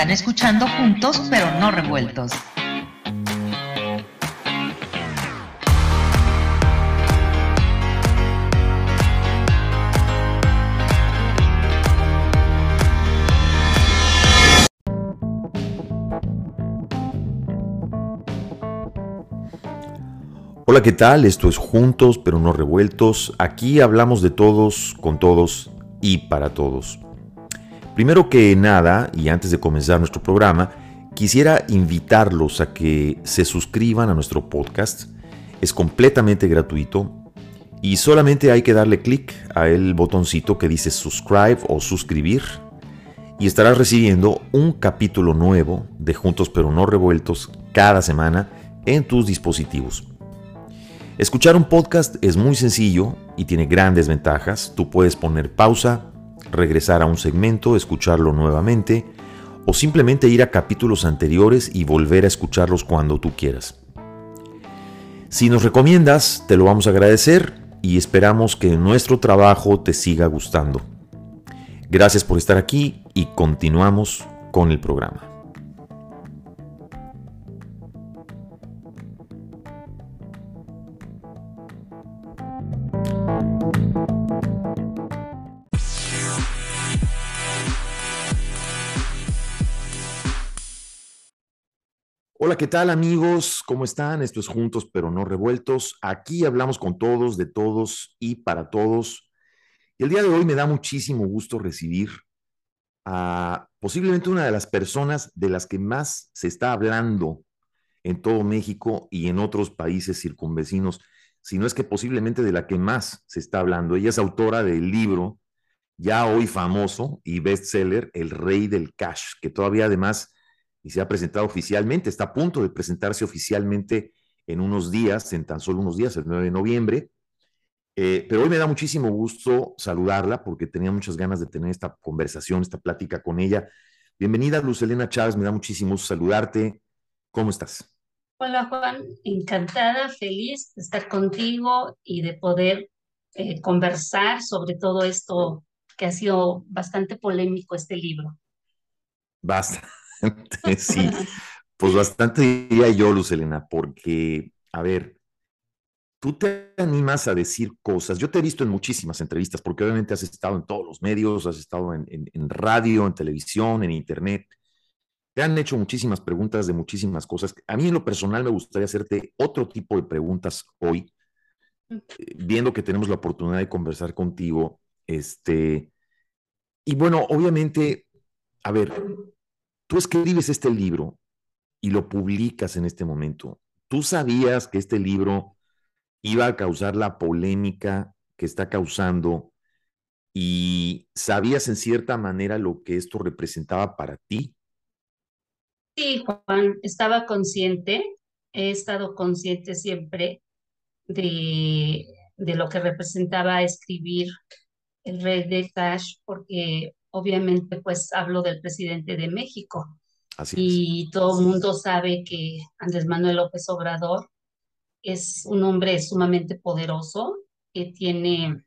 Están escuchando juntos pero no revueltos. Hola, ¿qué tal? Esto es Juntos pero no revueltos. Aquí hablamos de todos, con todos y para todos. Primero que nada, y antes de comenzar nuestro programa, quisiera invitarlos a que se suscriban a nuestro podcast. Es completamente gratuito y solamente hay que darle clic a el botoncito que dice subscribe o suscribir y estarás recibiendo un capítulo nuevo de Juntos pero no revueltos cada semana en tus dispositivos. Escuchar un podcast es muy sencillo y tiene grandes ventajas. Tú puedes poner pausa, regresar a un segmento, escucharlo nuevamente o simplemente ir a capítulos anteriores y volver a escucharlos cuando tú quieras. Si nos recomiendas, te lo vamos a agradecer y esperamos que nuestro trabajo te siga gustando. Gracias por estar aquí y continuamos con el programa. Hola, ¿qué tal amigos? ¿Cómo están? Esto es Juntos pero no revueltos. Aquí hablamos con todos, de todos y para todos. Y el día de hoy me da muchísimo gusto recibir a posiblemente una de las personas de las que más se está hablando en todo México y en otros países circunvecinos, si no es que posiblemente de la que más se está hablando. Ella es autora del libro ya hoy famoso y bestseller El Rey del Cash, que todavía además y se ha presentado oficialmente, está a punto de presentarse oficialmente en unos días, en tan solo unos días, el 9 de noviembre. Eh, pero hoy me da muchísimo gusto saludarla porque tenía muchas ganas de tener esta conversación, esta plática con ella. Bienvenida, Luz Elena Chávez, me da muchísimo gusto saludarte. ¿Cómo estás? Hola Juan, encantada, feliz de estar contigo y de poder eh, conversar sobre todo esto que ha sido bastante polémico este libro. Basta. sí, pues bastante diría yo, Lucelena, porque, a ver, tú te animas a decir cosas. Yo te he visto en muchísimas entrevistas, porque obviamente has estado en todos los medios, has estado en, radio, en televisión, en internet. Te han hecho muchísimas preguntas de muchísimas cosas. A mí en lo personal me gustaría hacerte otro tipo de preguntas hoy, viendo que tenemos la oportunidad de conversar contigo. Este, y bueno, obviamente, a ver, Tú escribes este libro y lo publicas en este momento. ¿Tú sabías que este libro iba a causar la polémica que está causando y sabías en cierta manera lo que esto representaba para ti? Sí, Juan, estaba consciente, he estado consciente siempre de, lo que representaba escribir el Rey de Cash, porque obviamente pues hablo del presidente de México. Así y todo el mundo sabe que Andrés Manuel López Obrador es un hombre sumamente poderoso, que tiene,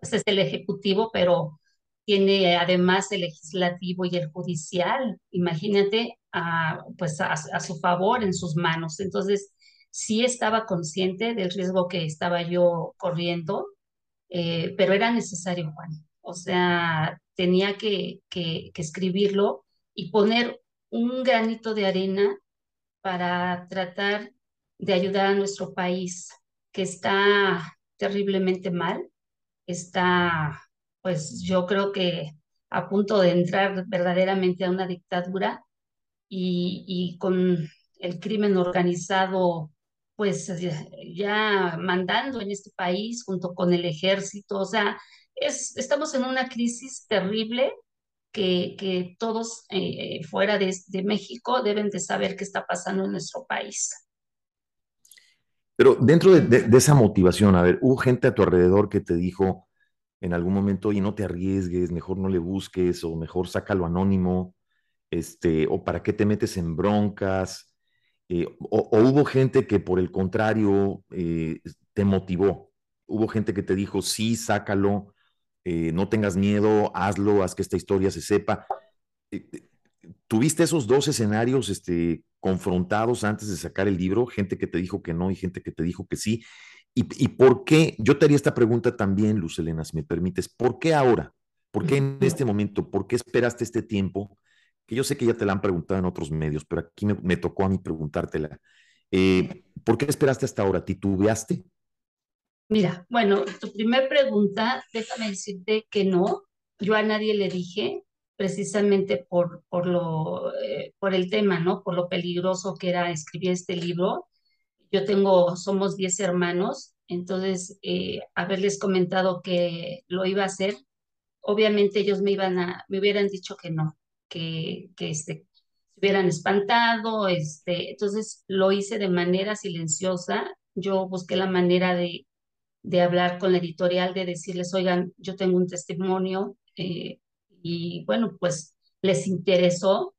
pues es el ejecutivo, pero tiene además el legislativo y el judicial, imagínate, a, pues a, su favor en sus manos. Entonces, sí estaba consciente del riesgo que estaba yo corriendo, eh, pero era necesario, Juan. O sea, tenía que, escribirlo y poner un granito de arena para tratar de ayudar a nuestro país, que está terriblemente mal, está, pues yo creo que a punto de entrar verdaderamente a una dictadura y, y con el crimen organizado, pues ya mandando en este país junto con el ejército, o sea, estamos en una crisis terrible que, que todos eh, fuera de, México deben de saber qué está pasando en nuestro país. Pero dentro de, esa motivación, a ver, hubo gente a tu alrededor que te dijo en algún momento, oye, no te arriesgues, mejor no le busques, o mejor sácalo anónimo, este, o para qué te metes en broncas, eh, o, hubo gente que por el contrario eh, te motivó, hubo gente que te dijo, sí, sácalo, eh, no tengas miedo, hazlo, haz que esta historia se sepa. Eh, eh, ¿tuviste esos dos escenarios este, confrontados antes de sacar el libro? Gente que te dijo que no y gente que te dijo que sí. ¿Y, y por qué? Yo te haría esta pregunta también, Luz Elena, si me permites. ¿Por qué ahora? ¿Por qué en este momento? ¿Por qué esperaste este tiempo? Que yo sé que ya te la han preguntado en otros medios, pero aquí me, me tocó a mí preguntártela. Eh, ¿Por qué esperaste hasta ahora? ¿Titubeaste? Mira, bueno, tu primer pregunta, déjame decirte que no. Yo a nadie le dije, precisamente por, por, lo, eh, por el tema, ¿no? Por lo peligroso que era escribir este libro. Yo tengo, somos 10 hermanos, entonces eh, haberles comentado que lo iba a hacer, obviamente ellos me iban a, me hubieran dicho que no, que, que este, se hubieran espantado, este, entonces lo hice de manera silenciosa. Yo busqué la manera de, de hablar con la editorial, de decirles, oigan, yo tengo un testimonio, eh, y bueno, pues les interesó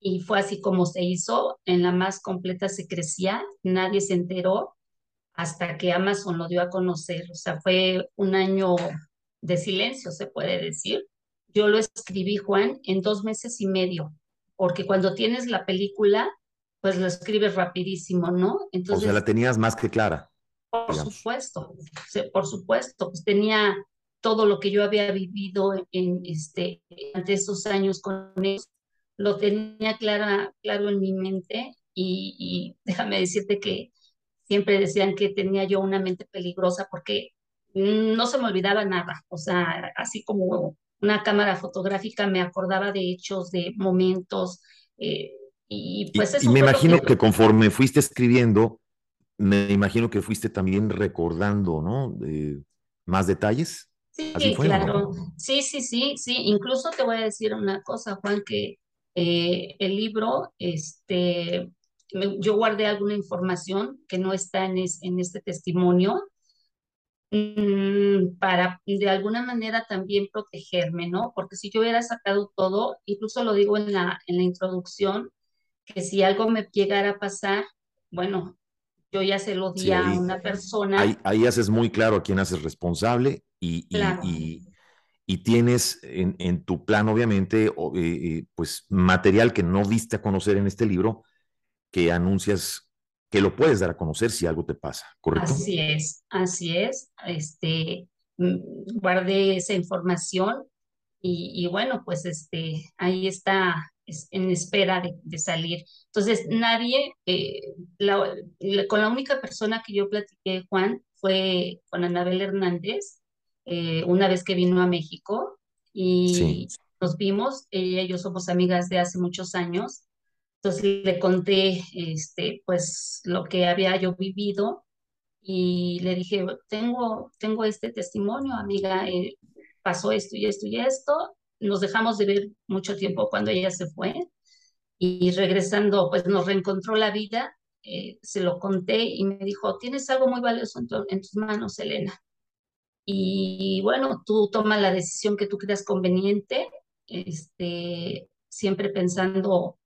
y fue así como se hizo, en la más completa secrecía, nadie se enteró hasta que Amazon lo dio a conocer, o sea, fue un año de silencio, se puede decir. Yo lo escribí, Juan, en dos meses y medio, porque cuando tienes la película, pues lo escribes rapidísimo, ¿no? Entonces, o sea, la tenías más que clara. Por supuesto, por supuesto, pues tenía todo lo que yo había vivido en, este, ante esos años con ellos, lo tenía clara, claro en mi mente y, y, déjame decirte que siempre decían que tenía yo una mente peligrosa porque no se me olvidaba nada, o sea, así como una cámara fotográfica me acordaba de hechos, de momentos, eh, y pues eso y me imagino que... que conforme fuiste escribiendo, me imagino que fuiste también recordando, ¿no? Eh, más detalles. Sí, fue, claro. ¿no? Sí, sí, sí, sí. Incluso te voy a decir una cosa, Juan, que eh, el libro, este, me, yo guardé alguna información que no está en, es, en este testimonio mmm, para de alguna manera también protegerme, ¿no? Porque si yo hubiera sacado todo, incluso lo digo en la, en la introducción, que si algo me llegara a pasar, bueno, yo ya se lo di sí, ahí, a una persona. Ahí, ahí, haces muy claro a quién haces responsable y, claro. y, y, y tienes en, en, tu plan, obviamente, eh, pues material que no viste a conocer en este libro, que anuncias que lo puedes dar a conocer si algo te pasa, ¿correcto? Así es, así es. Este, mm, guardé esa información y, y bueno, pues este, ahí está en espera de, de salir. Entonces, nadie, eh, la, la, con la única persona que yo platiqué, Juan, fue con Anabel Hernández, eh, una vez que vino a México y sí. nos vimos, ella y yo somos amigas de hace muchos años, entonces le conté este, pues lo que había yo vivido y le dije, tengo, tengo este testimonio, amiga, eh, pasó esto y esto y esto, nos dejamos de ver mucho tiempo cuando ella se fue y regresando, pues nos reencontró la vida, eh, se lo conté y me dijo, tienes algo muy valioso en, tu, en tus manos, Elena. Y bueno, tú tomas la decisión que tú creas conveniente, este, siempre pensando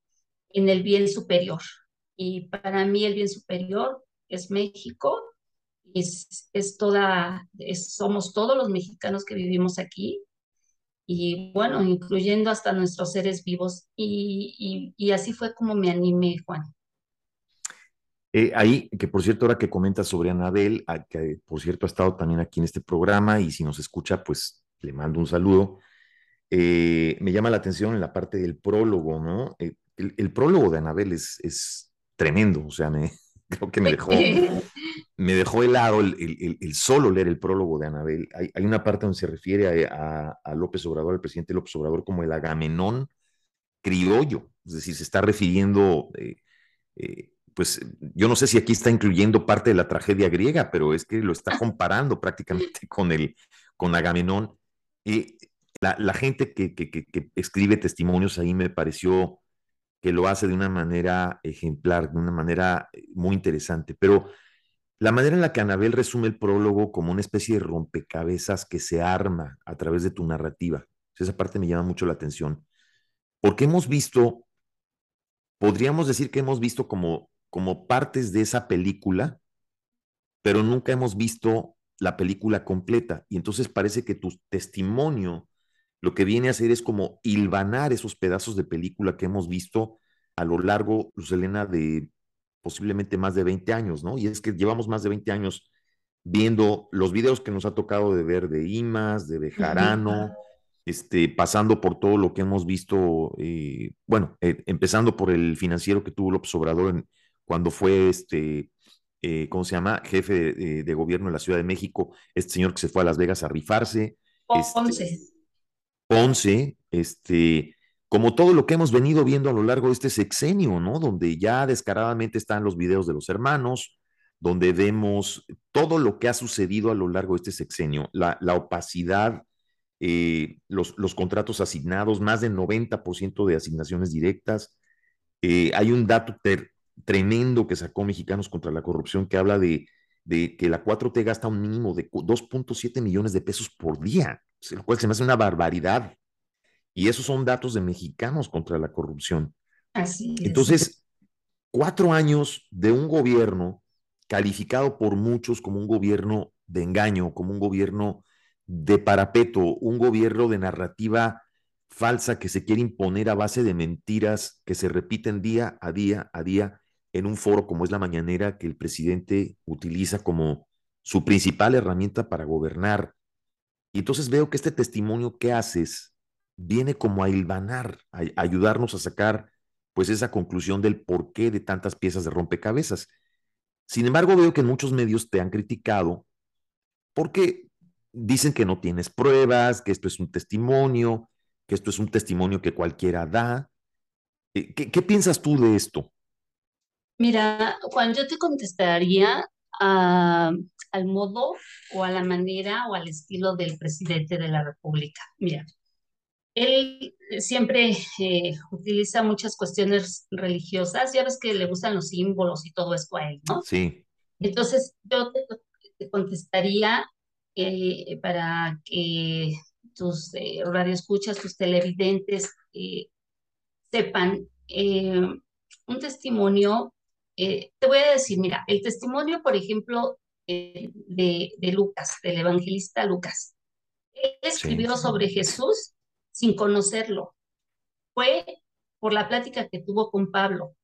en el bien superior. Y para mí el bien superior es México, es, es toda, somos todos los mexicanos que vivimos aquí, y bueno, incluyendo hasta nuestros seres vivos. Y, y, y así fue como me animé, Juan. Eh, ahí, que por cierto, ahora que comentas sobre Anabel, a, que por cierto ha estado también aquí en este programa y si nos escucha, pues le mando un saludo. Eh, me llama la atención en la parte del prólogo, ¿no? Eh, el, el, prólogo de Anabel es, es tremendo, o sea, me, creo que me dejó, me dejó helado el, el, el, solo leer el prólogo de Anabel. Hay, hay una parte donde se refiere a, a, a, López Obrador, al presidente López Obrador, como el agamenón criollo, es decir, se está refiriendo, eh, eh, pues yo no sé si aquí está incluyendo parte de la tragedia griega, pero es que lo está comparando prácticamente con, el, con Agamenón. Eh, la, la, gente que, que, que, escribe testimonios ahí me pareció que lo hace de una manera ejemplar, de una manera muy interesante, pero la manera en la que Anabel resume el prólogo como una especie de rompecabezas que se arma a través de tu narrativa, esa parte me llama mucho la atención, porque hemos visto, podríamos decir que hemos visto como, como partes de esa película, pero nunca hemos visto la película completa, y entonces parece que tu testimonio lo que viene a hacer es como hilvanar esos pedazos de película que hemos visto a lo largo, Luz Elena, de posiblemente más de 20 años, ¿no? Y es que llevamos más de 20 años viendo los videos que nos ha tocado de ver de Imas, de Bejarano, este, pasando por todo lo que hemos visto, eh, bueno, eh, empezando por el financiero que tuvo López Obrador cuando fue este, eh, ¿cómo se llama? Jefe de, gobierno de la Ciudad de México, este señor que se fue a Las Vegas a rifarse. Ponce. Este, Ponce, este, como todo lo que hemos venido viendo a lo largo de este sexenio, ¿no? Donde ya descaradamente están los videos de los hermanos, donde vemos todo lo que ha sucedido a lo largo de este sexenio, la, opacidad, eh, los, contratos asignados, más del 90% de asignaciones directas. Eh, hay un dato tremendo que sacó Mexicanos contra la Corrupción que habla de, de que la 4T gasta un mínimo de 2.7 millones de pesos por día, lo cual se me hace una barbaridad. Y esos son datos de Mexicanos contra la Corrupción. Así es. Entonces, cuatro años de un gobierno calificado por muchos como un gobierno de engaño, como un gobierno de parapeto, un gobierno de narrativa falsa que se quiere imponer a base de mentiras que se repiten día a día a día en un foro como es la mañanera que el presidente utiliza como su principal herramienta para gobernar. Y entonces veo que este testimonio que haces viene como a hilvanar, a, ayudarnos a sacar pues esa conclusión del porqué de tantas piezas de rompecabezas. Sin embargo, veo que muchos medios te han criticado porque dicen que no tienes pruebas, que esto es un testimonio, que esto es un testimonio que cualquiera da. Eh, ¿Qué, piensas tú de esto? Mira, Juan, yo te contestaría al modo o a la manera o al estilo del presidente de la República. Mira, él siempre eh, utiliza muchas cuestiones religiosas, ya ves que le gustan los símbolos y todo esto a él, ¿no? Sí. Entonces, yo te, contestaría eh, para que tus eh, radioescuchas, tus televidentes eh, sepan un testimonio. te voy a decir, mira, el testimonio, por ejemplo, de, de, Lucas, del evangelista Lucas. Él escribió sobre Jesús sin conocerlo. Fue por la plática que tuvo con Pablo.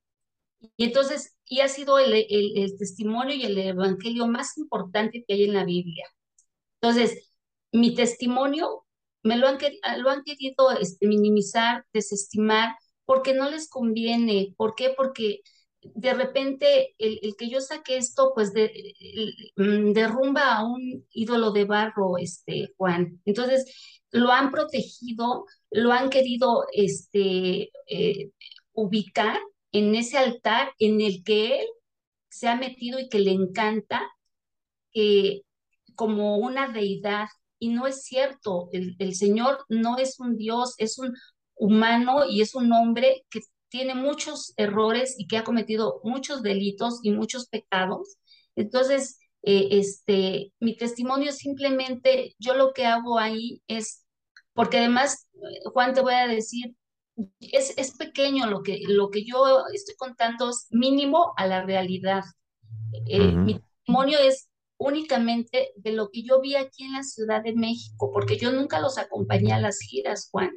Y entonces, y ha sido el, el, testimonio y el evangelio más importante que hay en la Biblia. Entonces, mi testimonio me lo han, querido este, minimizar, desestimar, porque no les conviene. ¿Por qué? Porque de repente el, el, que yo saque esto, pues de, mm, derrumba a un ídolo de barro, este, Juan. Entonces, lo han protegido, lo han querido este, eh, ubicar en ese altar en el que él se ha metido y que le encanta eh, como una deidad. Y no es cierto, el, el Señor no es un Dios, es un humano y es un hombre que tiene muchos errores y que ha cometido muchos delitos y muchos pecados. Entonces, eh, este, mi testimonio simplemente, yo lo que hago ahí es, porque además, Juan, te voy a decir, es, es pequeño lo que, lo que yo estoy contando, es mínimo a la realidad. Eh, mi testimonio es únicamente de lo que yo vi aquí en la Ciudad de México, porque yo nunca los acompañé a las giras, Juan.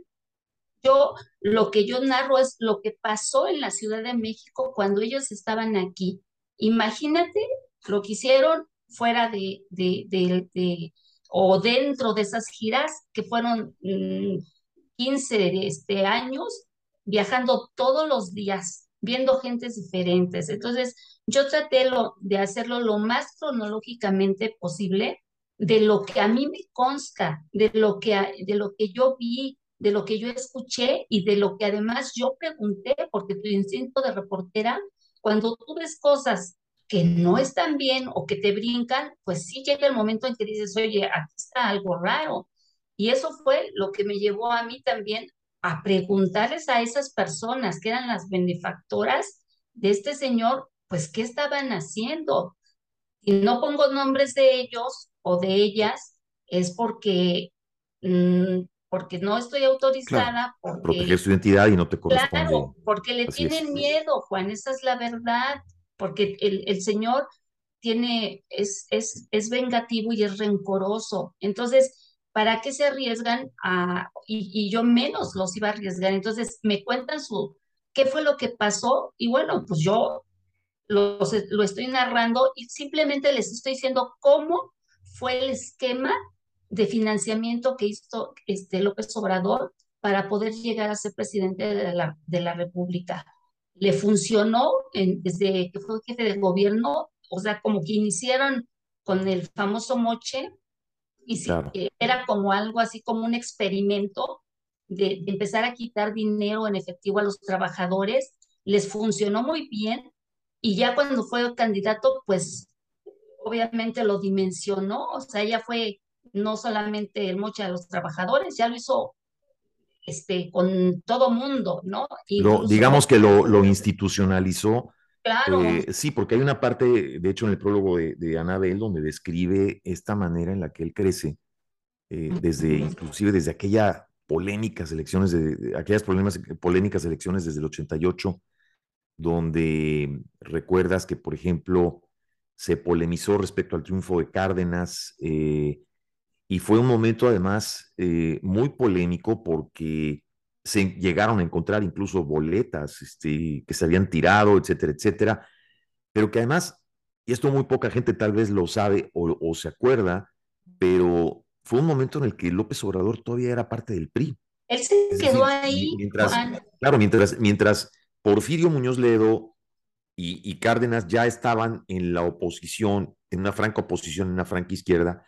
Yo lo que yo narro es lo que pasó en la Ciudad de México cuando ellos estaban aquí. Imagínate lo que hicieron fuera de, de, o dentro de esas giras que fueron 15 mm, este, años viajando todos los días, viendo gentes diferentes. Entonces, yo traté lo, de hacerlo lo más cronológicamente posible de lo que a mí me consta, de lo que, de lo que yo vi, de lo que yo escuché y de lo que además yo pregunté, porque tu instinto de reportera, cuando tú ves cosas que no están bien o que te brincan, pues sí llega el momento en que dices, oye, aquí está algo raro. Y eso fue lo que me llevó a mí también a preguntarles a esas personas que eran las benefactoras de este señor, pues, ¿qué estaban haciendo? Y no pongo nombres de ellos o de ellas, es porque mm, porque no estoy autorizada. porque, proteger su identidad y no te corresponde. Claro, porque le tienen miedo, Juan, esa es la verdad, porque el, el Señor tiene, es, es, es vengativo y es rencoroso. Entonces, ¿para qué se arriesgan a, y, yo menos los iba a arriesgar? Entonces me cuentan su, qué fue lo que pasó y bueno, pues yo lo, lo estoy narrando y simplemente les estoy diciendo cómo fue el esquema de financiamiento que hizo este López Obrador para poder llegar a ser presidente de la, de la República. Le funcionó desde que fue jefe de gobierno, o sea, como que iniciaron con el famoso moche, y era como algo así como un experimento de, empezar a quitar dinero en efectivo a los trabajadores, les funcionó muy bien y ya cuando fue candidato, pues obviamente lo dimensionó, o sea, ya fue no solamente el moche a los trabajadores, ya lo hizo este, con todo mundo, ¿no? digamos que lo, lo institucionalizó. Claro. Eh, sí, porque hay una parte, de hecho, en el prólogo de, de, Anabel, donde describe esta manera en la que él crece, eh, desde, inclusive desde aquella polémicas elecciones, de, aquellas problemas, polémicas elecciones desde el 88, donde recuerdas que, por ejemplo, se polemizó respecto al triunfo de Cárdenas, eh, y fue un momento además eh, muy polémico porque se llegaron a encontrar incluso boletas este, que se habían tirado, etcétera, etcétera, pero que además, y esto muy poca gente tal vez lo sabe o, se acuerda, pero fue un momento en el que López Obrador todavía era parte del PRI. Él se quedó ahí. Mientras, claro, mientras, mientras Porfirio Muñoz Ledo y, y, Cárdenas ya estaban en la oposición, en una franca oposición, en una franca izquierda,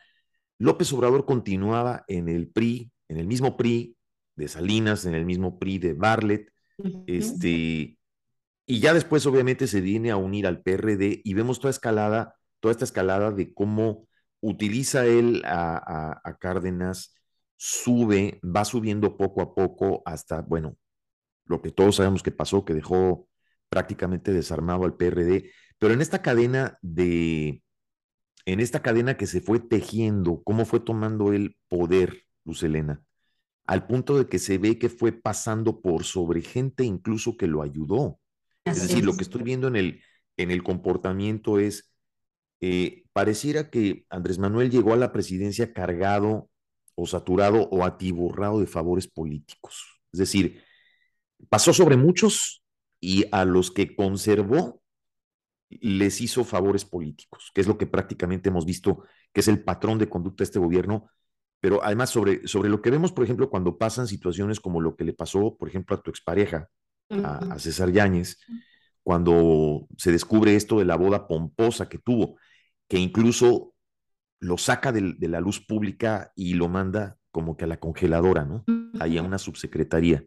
López Obrador continuaba en el PRI, en el mismo PRI de Salinas, en el mismo PRI de Barlet, este, y ya después obviamente se viene a unir al PRD y vemos toda escalada, toda esta escalada de cómo utiliza él a, a Cárdenas, sube, va subiendo poco a poco hasta, bueno, lo que todos sabemos que pasó, que dejó prácticamente desarmado al PRD, pero en esta cadena de, en esta cadena que se fue tejiendo, cómo fue tomando el poder, Luz Elena, al punto de que se ve que fue pasando por sobre gente incluso que lo ayudó. es decir, lo que estoy viendo en el, en el comportamiento es, eh, pareciera que Andrés Manuel llegó a la presidencia cargado o saturado o atiborrado de favores políticos. Es decir, pasó sobre muchos y a los que conservó les hizo favores políticos, que es lo que prácticamente hemos visto que es el patrón de conducta de este gobierno, pero además sobre, sobre lo que vemos, por ejemplo, cuando pasan situaciones como lo que le pasó, por ejemplo, a tu expareja, a, César Yáñez, cuando se descubre esto de la boda pomposa que tuvo, que incluso lo saca de, la luz pública y lo manda como que a la congeladora, ¿no? Ahí a una subsecretaría,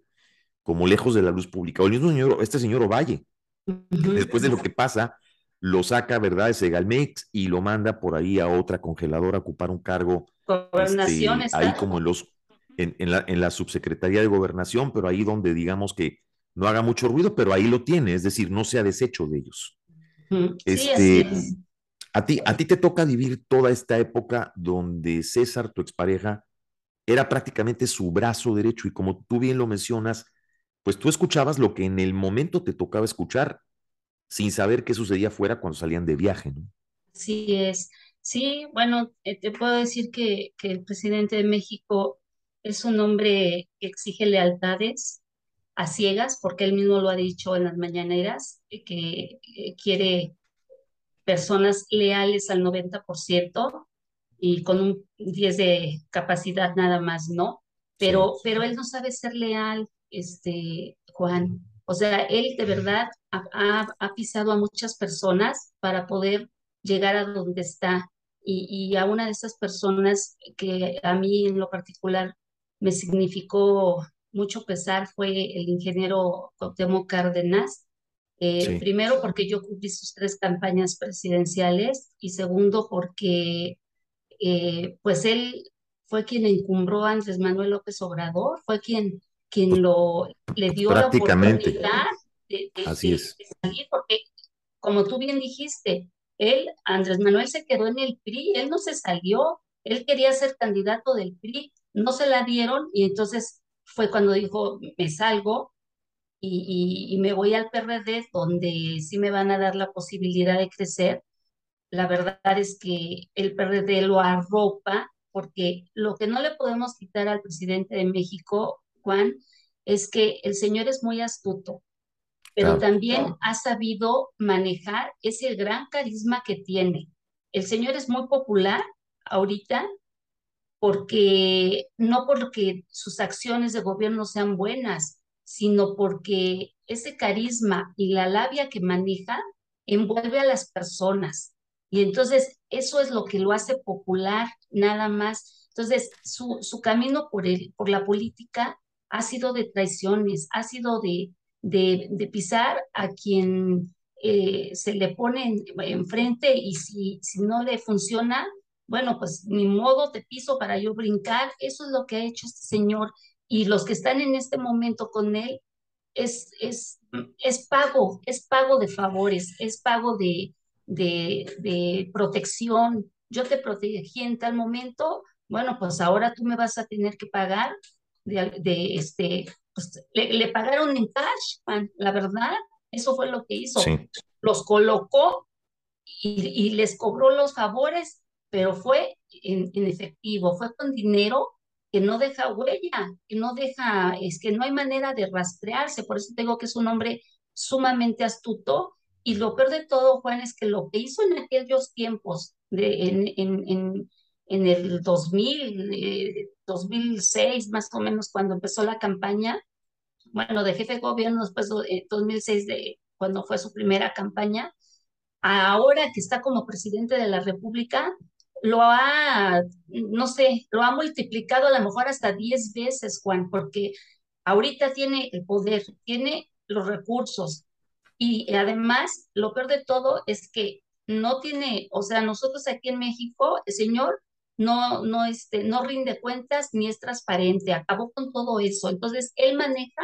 como lejos de la luz pública. O el mismo señor, este señor Ovalle, después de lo que pasa, lo saca, ¿verdad?, ese Galmex y lo manda por ahí a otra congeladora a ocupar un cargo. Gobernación este, ahí como en los, en, la, en la subsecretaría de gobernación, pero ahí donde digamos que no haga mucho ruido, pero ahí lo tiene, es decir, no se ha deshecho de ellos. Este, a ti, a ti te toca vivir toda esta época donde César, tu expareja, era prácticamente su brazo derecho y como tú bien lo mencionas, pues tú escuchabas lo que en el momento te tocaba escuchar sin saber qué sucedía fuera cuando salían de viaje, ¿no? Sí es. Sí, bueno, eh, te puedo decir que, que, el presidente de México es un hombre que exige lealtades a ciegas, porque él mismo lo ha dicho en las mañaneras, eh, que eh, quiere personas leales al 90% y con un 10 de capacidad nada más, ¿no? Pero, pero él no sabe ser leal, este, Juan. O sea, él de verdad ha, pisado a muchas personas para poder llegar a donde está. Y, a una de esas personas que a mí en lo particular me significó mucho pesar fue el ingeniero Cuauhtémoc Cárdenas. Eh, primero porque yo cumplí sus tres campañas presidenciales y segundo porque eh, pues él fue quien encumbró a Andrés Manuel López Obrador, fue quien quien pues, lo le dio la oportunidad de, Así es. salir, porque como tú bien dijiste, él, Andrés Manuel se quedó en el PRI, él no se salió, él quería ser candidato del PRI, no se la dieron y entonces fue cuando dijo, me salgo y, y, me voy al PRD, donde sí me van a dar la posibilidad de crecer. La verdad es que el PRD lo arropa porque lo que no le podemos quitar al presidente de México, Juan, es que el señor es muy astuto, pero también ha sabido manejar ese gran carisma que tiene. El señor es muy popular ahorita porque no porque sus acciones de gobierno sean buenas, sino porque ese carisma y la labia que maneja envuelve a las personas. Y entonces eso es lo que lo hace popular, nada más. Entonces, su, su camino por, el, por la política ha sido de traiciones, ha sido de, de, pisar a quien eh, se le pone enfrente y si, si no le funciona, bueno, pues ni modo te piso para yo brincar. Eso es lo que ha hecho este señor. Y los que están en este momento con él es, es, es pago, es pago de favores, es pago de, de, de protección. Yo te protegí en tal momento, bueno, pues ahora tú me vas a tener que pagar de, este, pues, le, pagaron en cash, la verdad, eso fue lo que hizo. Los colocó y, y, les cobró los favores, pero fue en, en, efectivo, fue con dinero que no deja huella, que no deja, es que no hay manera de rastrearse, por eso tengo que es un hombre sumamente astuto. Y lo peor de todo, Juan, es que lo que hizo en aquellos tiempos, de, en, en, en en el 2000, 2006 eh, más o menos cuando empezó la campaña, bueno, de jefe de gobierno después de 2006 de cuando fue su primera campaña, ahora que está como presidente de la República, lo ha, no sé, lo ha multiplicado a lo mejor hasta 10 veces, Juan, porque ahorita tiene el poder, tiene los recursos. Y además lo peor de todo es que no tiene, o sea, nosotros aquí en México, el señor no, no, este, no rinde cuentas ni es transparente, acabó con todo eso. Entonces, él maneja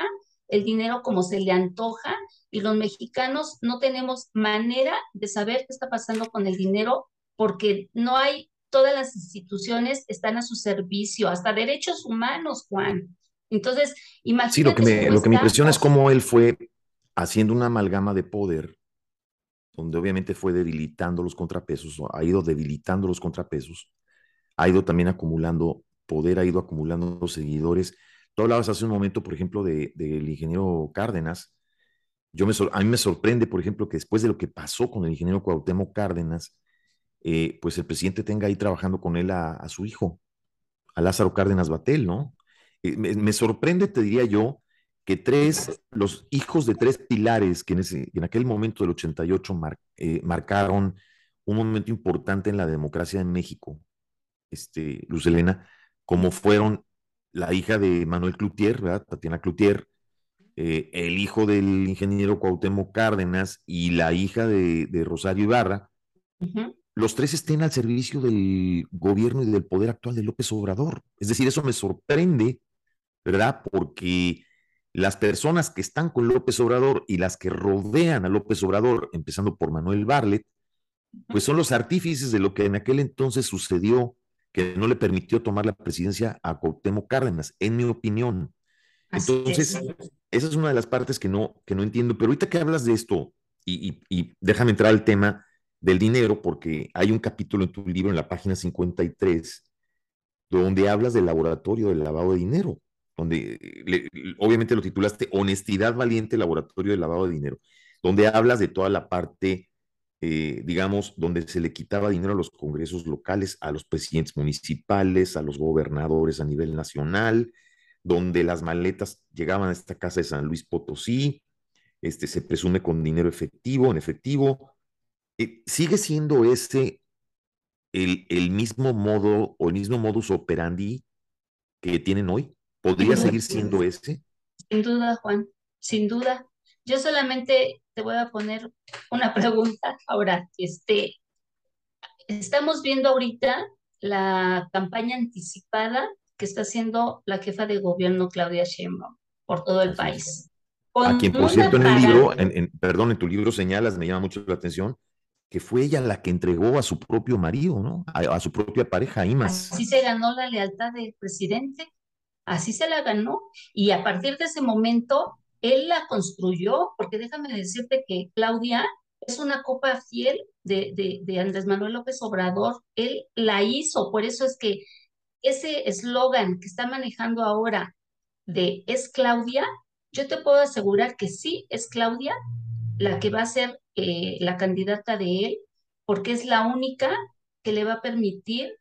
el dinero como se le antoja y los mexicanos no tenemos manera de saber qué está pasando con el dinero porque no hay, todas las instituciones están a su servicio, hasta derechos humanos, Juan. Entonces, imagínate. Sí, lo que me, lo que me impresiona es cómo él fue haciendo una amalgama de poder, donde obviamente fue debilitando los contrapesos, ha ido debilitando los contrapesos, ha ido también acumulando poder, ha ido acumulando seguidores. Tú hablabas hace un momento, por ejemplo, del de, ingeniero Cárdenas. Yo a mí me sorprende, por ejemplo, que después de lo que pasó con el ingeniero Cuauhtémoc Cárdenas, eh, pues el presidente tenga ahí trabajando con él a, su hijo, a Lázaro Cárdenas Batel, ¿no? Eh, me, sorprende, te diría yo, que tres, los hijos de tres pilares que en, ese, en aquel momento del 88 eh, marcaron un momento importante en la democracia en México, este, Luz Elena, como fueron la hija de Manuel Cloutier, ¿verdad? Tatiana Cloutier, eh, el hijo del ingeniero Cuauhtémoc Cárdenas y la hija de, Rosario Ibarra, los tres estén al servicio del gobierno y del poder actual de López Obrador. Es decir, eso me sorprende, ¿verdad? Porque las personas que están con López Obrador y las que rodean a López Obrador, empezando por Manuel Barlet, pues son los artífices de lo que en aquel entonces sucedió que no le permitió tomar la presidencia a Cuauhtémoc Cárdenas, en mi opinión. Entonces, esa es una de las partes que no, que no entiendo. Pero ahorita que hablas de esto, y, déjame entrar al tema del dinero, porque hay un capítulo en tu libro, en la página 53, donde hablas del laboratorio del lavado de dinero, donde obviamente lo titulaste Honestidad Valiente, Laboratorio del Lavado de Dinero, donde hablas de toda la parte eh, digamos, donde se le quitaba dinero a los congresos locales, a los presidentes municipales, a los gobernadores a nivel nacional, donde las maletas llegaban a esta casa de San Luis Potosí, este, se presume con dinero efectivo, en efectivo. Eh, ¿Sigue siendo ese el, el, mismo modo o el mismo modus operandi que tienen hoy? ¿Podría seguir siendo ese? Sin duda, Juan, sin duda. Yo solamente te voy a poner una pregunta. Ahora, este, estamos viendo ahorita la campaña anticipada que está haciendo la jefa de gobierno Claudia Sheinbaum por todo el país. a quien, por cierto, en el libro, en, perdón, en tu libro señalas, me llama mucho la atención, que fue ella la que entregó a su propio marido, ¿no? A, su propia pareja, Imas. Así se ganó la lealtad del presidente, así se la ganó. Y a partir de ese momento, él la construyó, porque déjame decirte que Claudia es una copa fiel de, de, Andrés Manuel López Obrador, él la hizo, por eso es que ese eslogan que está manejando ahora de es Claudia, yo te puedo asegurar que sí es Claudia la que va a ser eh, la candidata de él, porque es la única que le va a permitir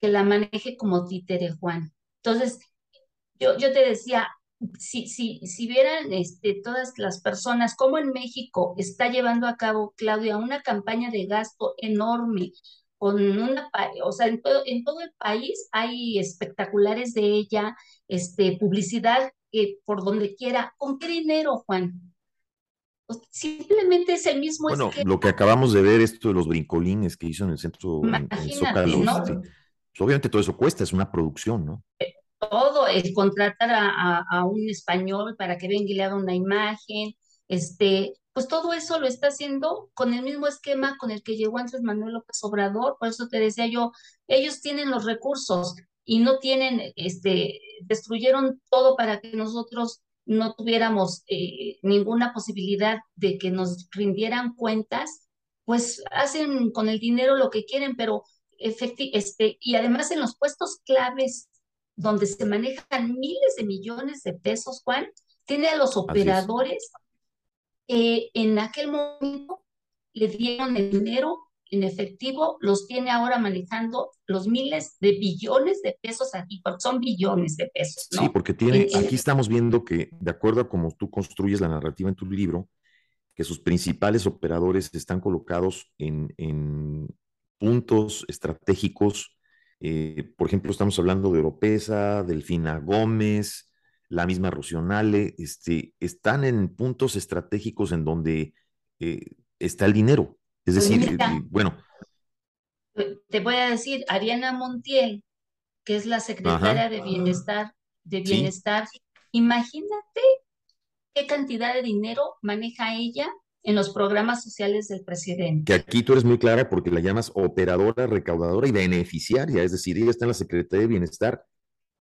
que la maneje como títere Juan. Entonces, yo, yo te decía, si, si, si vieran este, todas las personas, cómo en México está llevando a cabo Claudia una campaña de gasto enorme, con una, o sea, en todo, en todo el país hay espectaculares de ella, este, publicidad que por donde quiera. ¿Con qué dinero, Juan? Simplemente es el mismo Bueno, lo que acabamos de ver, esto de los brincolines que hizo en el centro, en, Zócalo, ¿no? Este, pues, obviamente todo eso cuesta, es una producción, ¿no? Eh, todo, el contratar a, un español para que venga y le haga una imagen, este, pues todo eso lo está haciendo con el mismo esquema con el que llegó antes Manuel López Obrador, por eso te decía yo, ellos tienen los recursos y no tienen, este, destruyeron todo para que nosotros no tuviéramos eh, ninguna posibilidad de que nos rindieran cuentas, pues hacen con el dinero lo que quieren, pero este, y además en los puestos claves donde se manejan miles de millones de pesos, Juan, tiene a los operadores que en aquel momento le dieron el dinero en efectivo, los tiene ahora manejando los miles de billones de pesos aquí, porque son billones de pesos. Sí, porque tiene, aquí estamos viendo que, de acuerdo a cómo tú construyes la narrativa en tu libro, que sus principales operadores están colocados en, en puntos estratégicos. Eh, por ejemplo, estamos hablando de Oropesa, Delfina Gómez, la misma Rocionale, este, están en puntos estratégicos en donde eh, está el dinero. Es pues decir, eh, bueno. Te voy a decir, Ariana Montiel, que es la secretaria de Bienestar, de Bienestar, imagínate qué cantidad de dinero maneja ella en los programas sociales del presidente. Que aquí tú eres muy clara porque la llamas operadora, recaudadora y beneficiaria, es decir, ella está en la Secretaría de Bienestar,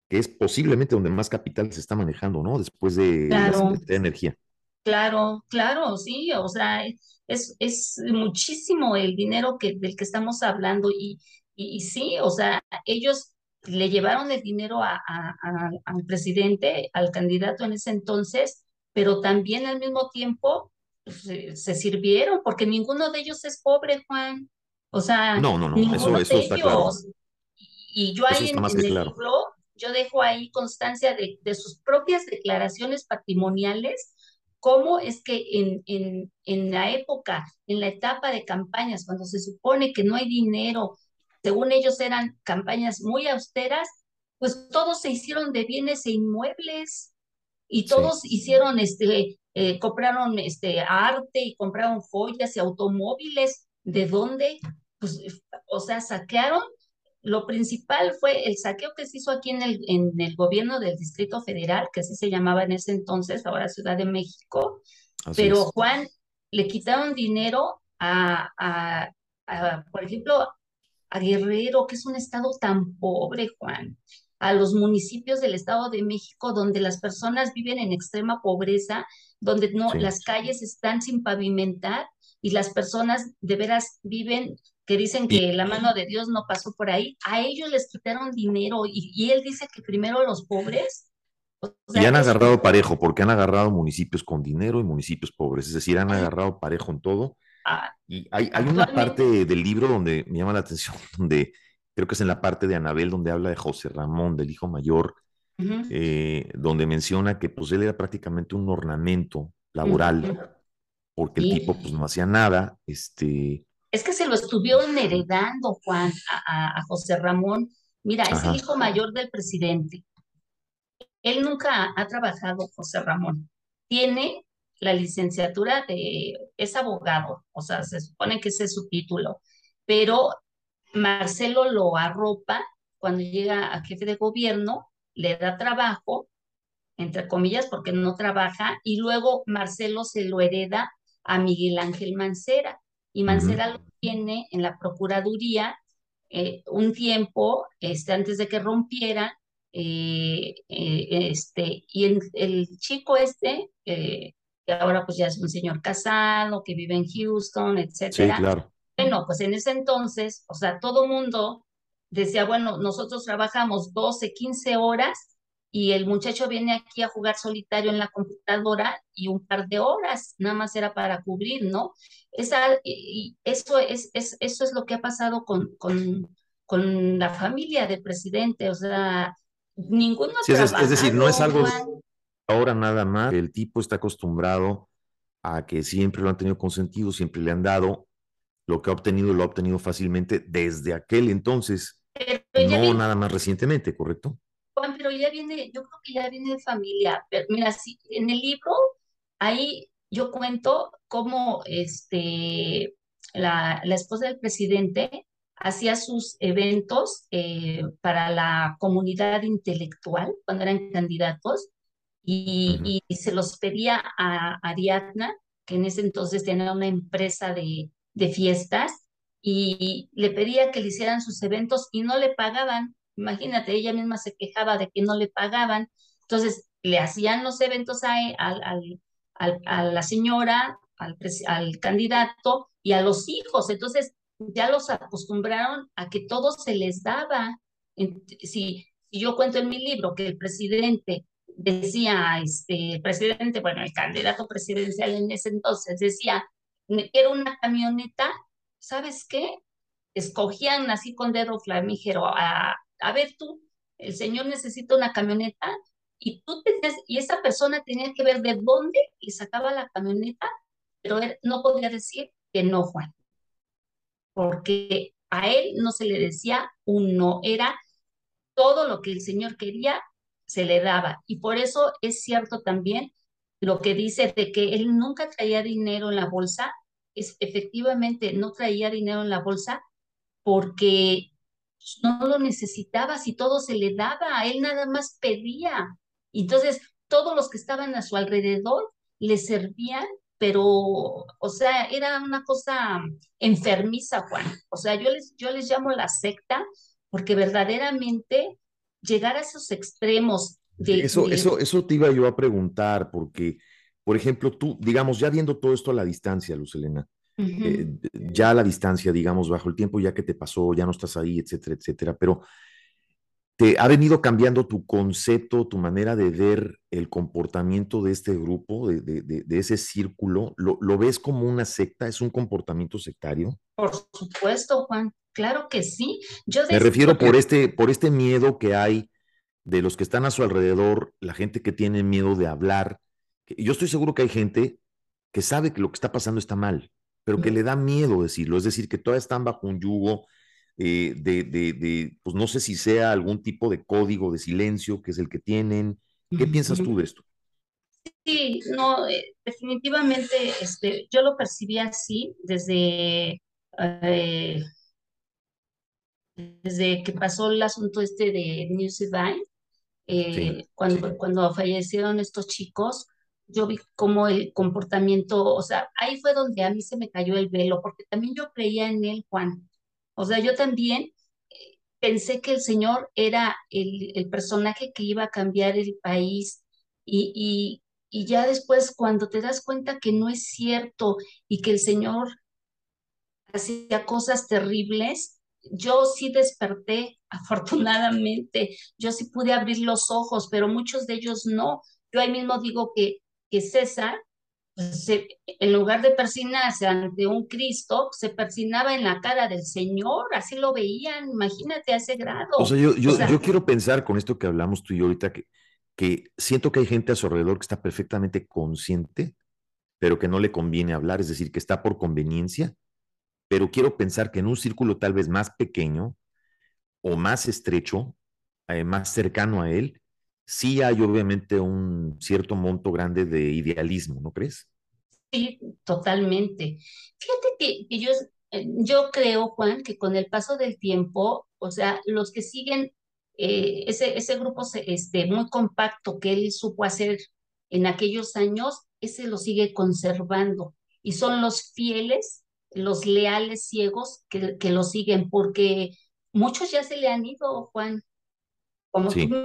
que es posiblemente donde más capital se está manejando, ¿no? Después de la Secretaría de Energía. Claro, claro, sí, o sea, es, es muchísimo el dinero que, del que estamos hablando y, y, sí, o sea, ellos le llevaron el dinero a, al presidente, al candidato en ese entonces, pero también al mismo tiempo se, sirvieron, porque ninguno de ellos es pobre, Juan. O sea, no, no, no, eso, eso está claro. Y yo ahí en, el libro, yo dejo ahí constancia de, de sus propias declaraciones patrimoniales cómo es que en, en, en la época, en la etapa de campañas, cuando se supone que no hay dinero, según ellos eran campañas muy austeras, pues todos se hicieron de bienes e inmuebles y todos hicieron, este, eh, compraron este, arte y compraron joyas y automóviles. ¿De dónde? Pues, o sea, saquearon lo principal fue el saqueo que se hizo aquí en el, en el gobierno del Distrito Federal, que así se llamaba en ese entonces, ahora Ciudad de México. Pero Juan, le quitaron dinero a, a, por ejemplo, a Guerrero, que es un estado tan pobre, Juan, a los municipios del Estado de México, donde las personas viven en extrema pobreza, donde no, las calles están sin pavimentar y las personas de veras viven que dicen que la mano de Dios no pasó por ahí, a ellos les quitaron dinero y, él dice que primero los pobres. y han agarrado parejo, porque han agarrado municipios con dinero y municipios pobres, es decir, han agarrado parejo en todo. Ah, y hay, hay una parte del libro donde me llama la atención, donde creo que es en la parte de Anabel, donde habla de José Ramón, del hijo mayor, eh, donde menciona que pues él era prácticamente un ornamento laboral, porque el tipo pues no hacía nada, este, es que se lo estuvieron heredando, Juan, a, José Ramón. Mira, es el hijo mayor del presidente. Él nunca ha trabajado, José Ramón. Tiene la licenciatura de, es abogado, o sea, se supone que ese es su título, pero Marcelo lo arropa cuando llega a jefe de gobierno, le da trabajo, entre comillas, porque no trabaja, y luego Marcelo se lo hereda a Miguel Ángel Mancera y Mancera lo tiene en la Procuraduría eh, un tiempo este, antes de que rompiera, eh, eh, este, y el, el, chico este, que ahora pues ya es un señor casado, que vive en Houston, etcétera. Sí, claro. Bueno, pues en ese entonces, o sea, todo mundo decía, bueno, nosotros trabajamos 12, 15 horas y el muchacho viene aquí a jugar solitario en la computadora y un par de horas, nada más era para cubrir, ¿no? Esa, y eso, es, es, eso es lo que ha pasado con, con, con la familia del presidente, o sea, ninguno sí, es, es, decir, no es algo ahora nada más, el tipo está acostumbrado a que siempre lo han tenido consentido, siempre le han dado lo que ha obtenido, lo ha obtenido fácilmente desde aquel entonces, no nada más recientemente, ¿correcto? Juan, pero ya viene, yo creo que ya viene de familia. Pero mira, si, en el libro, ahí yo cuento cómo este, la, la esposa del presidente hacía sus eventos eh, para la comunidad intelectual cuando eran candidatos y, y, se los pedía a Ariadna, que en ese entonces tenía una empresa de, de fiestas, y le pedía que le hicieran sus eventos y no le pagaban. Imagínate, ella misma se quejaba de que no le pagaban. Entonces, le hacían los eventos a, a la señora, al, candidato y a los hijos. Entonces, ya los acostumbraron a que todo se les daba. Si, yo cuento en mi libro que el presidente decía, este, presidente, bueno, el candidato presidencial en ese entonces decía, quiero una camioneta, ¿sabes qué? Escogían así con dedo flamígero a, a ver tú, el señor necesita una camioneta y tú tenías, y esa persona tenía que ver de dónde le sacaba la camioneta, pero él no podía decir que no, Juan, porque a él no se le decía un no, era todo lo que el señor quería, se le daba. Y por eso es cierto también lo que dice de que él nunca traía dinero en la bolsa, es efectivamente no traía dinero en la bolsa porque no lo necesitaba, si todo se le daba, a él nada más pedía. Entonces, todos los que estaban a su alrededor le servían, pero, o sea, era una cosa enfermiza, Juan. O sea, yo les, yo les llamo la secta, porque verdaderamente llegar a esos extremos de... Eso, eso, eso te iba yo a preguntar, porque, por ejemplo, tú, digamos, ya viendo todo esto a la distancia, Luz Elena, eh, ya a la distancia, digamos, bajo el tiempo ya que te pasó, ya no estás ahí, etcétera, etcétera, pero te ha venido cambiando tu concepto, tu manera de ver el comportamiento de este grupo, de, de, ese círculo. ¿Lo, ¿Lo, ves como una secta? ¿Es un comportamiento sectario? Por supuesto, Juan, claro que sí. Yo Me refiero por este, por este miedo que hay de los que están a su alrededor, la gente que tiene miedo de hablar. Yo estoy seguro que hay gente que sabe que lo que está pasando está mal, pero que le da miedo decirlo, es decir, que todavía están bajo un yugo eh, de, de, de, pues no sé si sea algún tipo de código de silencio que es el que tienen. ¿Qué piensas tú de esto? Sí, no, eh, definitivamente este, yo lo percibí así desde, eh, desde que pasó el asunto este de News Divine, sí, cuando, sí. cuando fallecieron estos chicos, yo vi como el comportamiento, o sea, ahí fue donde a mí se me cayó el velo, porque también yo creía en él, Juan. O sea, yo también eh, pensé que el Señor era el, el, personaje que iba a cambiar el país y, y, y ya después cuando te das cuenta que no es cierto y que el Señor hacía cosas terribles, yo sí desperté, afortunadamente, yo sí pude abrir los ojos, pero muchos de ellos no. Yo ahí mismo digo que que César, pues, se, en lugar de persinarse ante un Cristo, se persinaba en la cara del Señor, así lo veían, imagínate a ese grado. O sea, yo, yo, o sea, yo quiero pensar con esto que hablamos tú y yo ahorita, que, que siento que hay gente a su alrededor que está perfectamente consciente, pero que no le conviene hablar, es decir, que está por conveniencia, pero quiero pensar que en un círculo tal vez más pequeño o más estrecho, eh, más cercano a él, sí hay obviamente un cierto monto grande de idealismo, ¿no crees? Sí, totalmente. Fíjate que, que yo, eh, yo creo, Juan, que con el paso del tiempo, o sea, los que siguen eh, ese, ese grupo este, muy compacto que él supo hacer en aquellos años, ese lo sigue conservando. Y son los fieles, los leales ciegos que, que lo siguen, porque muchos ya se le han ido, Juan. Como sí. tú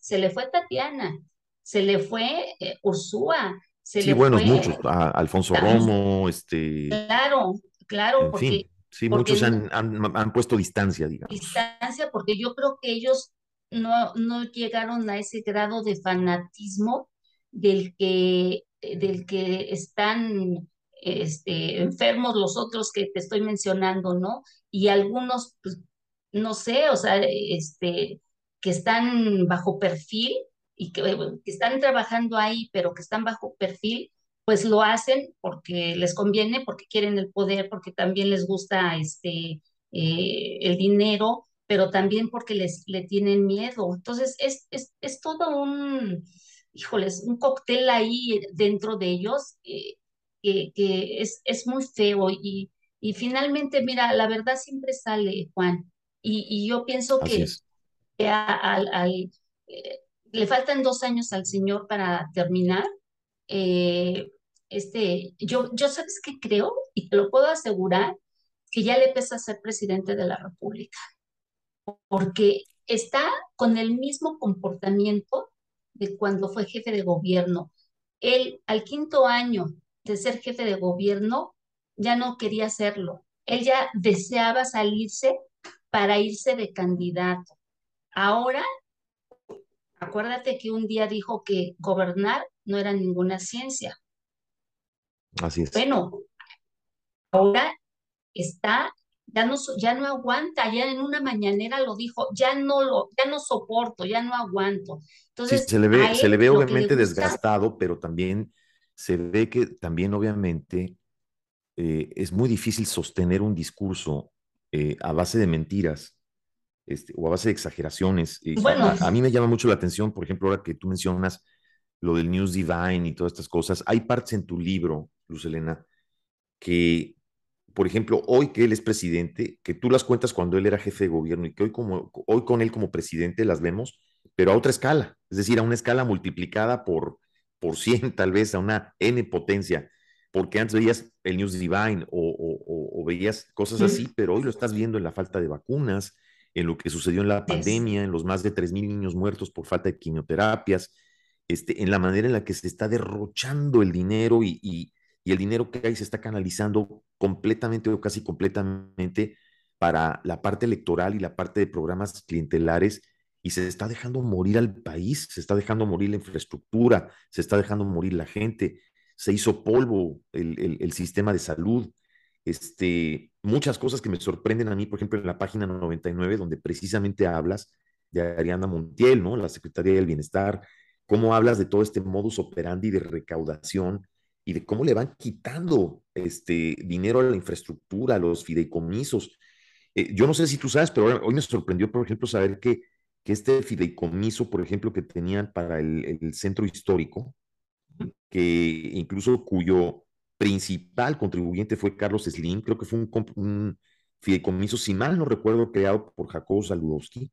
se le fue Tatiana, se le fue eh, Ursúa, se sí, le bueno, fue... muchos, a Alfonso Romo, este... Claro, claro, porque, fin. Sí, muchos han, han, puesto distancia, digamos. Distancia, porque yo creo que ellos no, no llegaron a ese grado de fanatismo del que, del que están este, enfermos los otros que te estoy mencionando, ¿no? Y algunos, pues, no sé, o sea, este, que están bajo perfil y que, que están trabajando ahí, pero que están bajo perfil, pues lo hacen porque les conviene, porque quieren el poder, porque también les gusta este, eh, el dinero, pero también porque les le tienen miedo. Entonces, es, es, es todo un, híjoles, un cóctel ahí dentro de ellos eh, que, es, es, muy feo. Y, y, finalmente, mira, la verdad siempre sale, Juan. Y, y yo pienso que, eh, le faltan dos años al Señor para terminar. Eh, este, yo, yo sabes que creo, y te lo puedo asegurar, que ya le pesa ser presidente de la República, porque está con el mismo comportamiento de cuando fue jefe de gobierno. Él, al quinto año de ser jefe de gobierno, ya no quería hacerlo. Él ya deseaba salirse para irse de candidato. Ahora, acuérdate que un día dijo que gobernar no era ninguna ciencia. Así es. Bueno, ahora está, ya no, ya no aguanta, ya en una mañanera lo dijo, ya no lo, ya no soporto, ya no aguanto. Entonces, se le ve, se le ve obviamente desgastado, pero también se ve que también obviamente eh, es muy difícil sostener un discurso eh, a base de mentiras este, o a base de exageraciones. Bueno. A, a, mí me llama mucho la atención, por ejemplo, ahora que tú mencionas lo del News Divine y todas estas cosas, hay partes en tu libro, Luz Elena, que, por ejemplo, hoy que él es presidente, que tú las cuentas cuando él era jefe de gobierno y que hoy, como, hoy con él como presidente las vemos, pero a otra escala, es decir, a una escala multiplicada por, por 100 tal vez, a una N potencia, porque antes veías el News Divine o, veías cosas así, pero hoy lo estás viendo en la falta de vacunas, en lo que sucedió en la pandemia, en los más de 3.000 niños muertos por falta de quimioterapias, este, en la manera en la que se está derrochando el dinero y, el dinero que hay se está canalizando completamente o casi completamente para la parte electoral y la parte de programas clientelares y se está dejando morir al país, se está dejando morir la infraestructura, se está dejando morir la gente, se hizo polvo el, sistema de salud, este, muchas cosas que me sorprenden a mí, por ejemplo, en la página 99, donde precisamente hablas de Ariana Montiel, ¿no? La Secretaría del Bienestar, cómo hablas de todo este modus operandi de recaudación y de cómo le van quitando este dinero a la infraestructura, a los fideicomisos. Eh, yo no sé si tú sabes, pero hoy me sorprendió, por ejemplo, saber que, que este fideicomiso, por ejemplo, que tenían para el, el centro histórico, que incluso cuyo principal contribuyente fue Carlos Slim, creo que fue un, fideicomiso, si mal no recuerdo, creado por Jacobo Saludowski,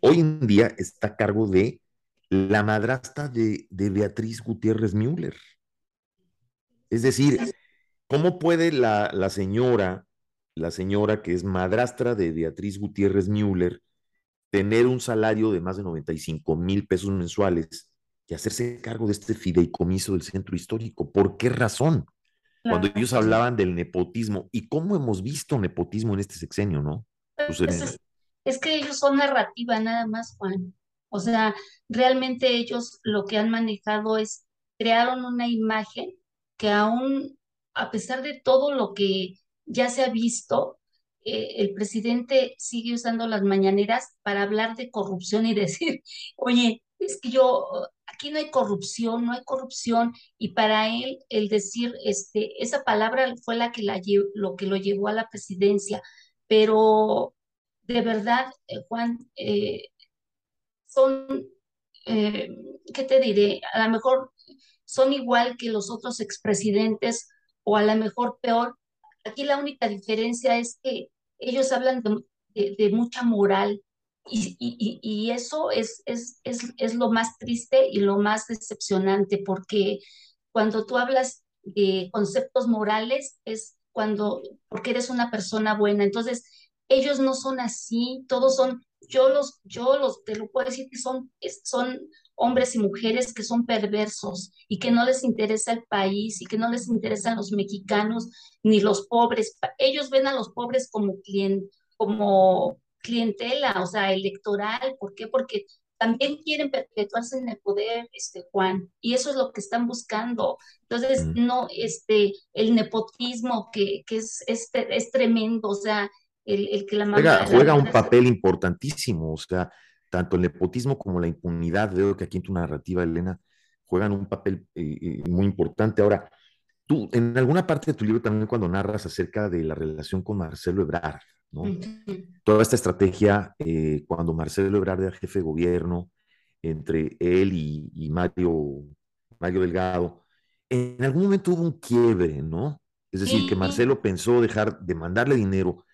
hoy en día está a cargo de la madrastra de, Beatriz Gutiérrez Müller. Es decir, ¿cómo puede la, la, señora, la señora que es madrastra de Beatriz Gutiérrez Müller, tener un salario de más de 95 mil pesos mensuales y hacerse cargo de este fideicomiso del centro histórico? ¿Por qué razón? Cuando ellos hablaban del nepotismo, ¿y cómo hemos visto nepotismo en este sexenio, no? Pues es, es que ellos son narrativa nada más, Juan. O sea, realmente ellos lo que han manejado es, crearon una imagen que aún, a pesar de todo lo que ya se ha visto, eh, el presidente sigue usando las mañaneras para hablar de corrupción y decir, oye, es que yo, aquí no hay corrupción, no hay corrupción, y para él el decir, este, esa palabra fue la que la, lo que lo llevó a la presidencia, pero de verdad, eh, Juan, eh, son, eh, ¿qué te diré? A lo mejor son igual que los otros expresidentes o a lo mejor peor. Aquí la única diferencia es que ellos hablan de, mucha moral y, y, eso es, es, es, es, lo más triste y lo más decepcionante porque cuando tú hablas de conceptos morales es cuando, porque eres una persona buena. Entonces, ellos no son así, todos son yo los, yo los, te lo puedo decir que son, son hombres y mujeres que son perversos y que no les interesa el país y que no les interesan los mexicanos ni los pobres. Ellos ven a los pobres como, client, como clientela, o sea, electoral. ¿Por qué? Porque también quieren perpetuarse en el poder, este Juan, y eso es lo que están buscando. Entonces, no, este, el nepotismo que, que es, es, es tremendo, o sea, el, el que la Juega, juega un papel importantísimo, o sea, tanto el nepotismo como la impunidad, veo que aquí en tu narrativa, Elena, juegan un papel eh, eh, muy importante. Ahora, tú, en alguna parte de tu libro también cuando narras acerca de la relación con Marcelo Ebrard, ¿no? Toda esta estrategia, eh, cuando Marcelo Ebrard era jefe de gobierno, entre él y, Mario, Mario Delgado, en algún momento hubo un quiebre, ¿no? Es decir, que Marcelo pensó dejar de mandarle dinero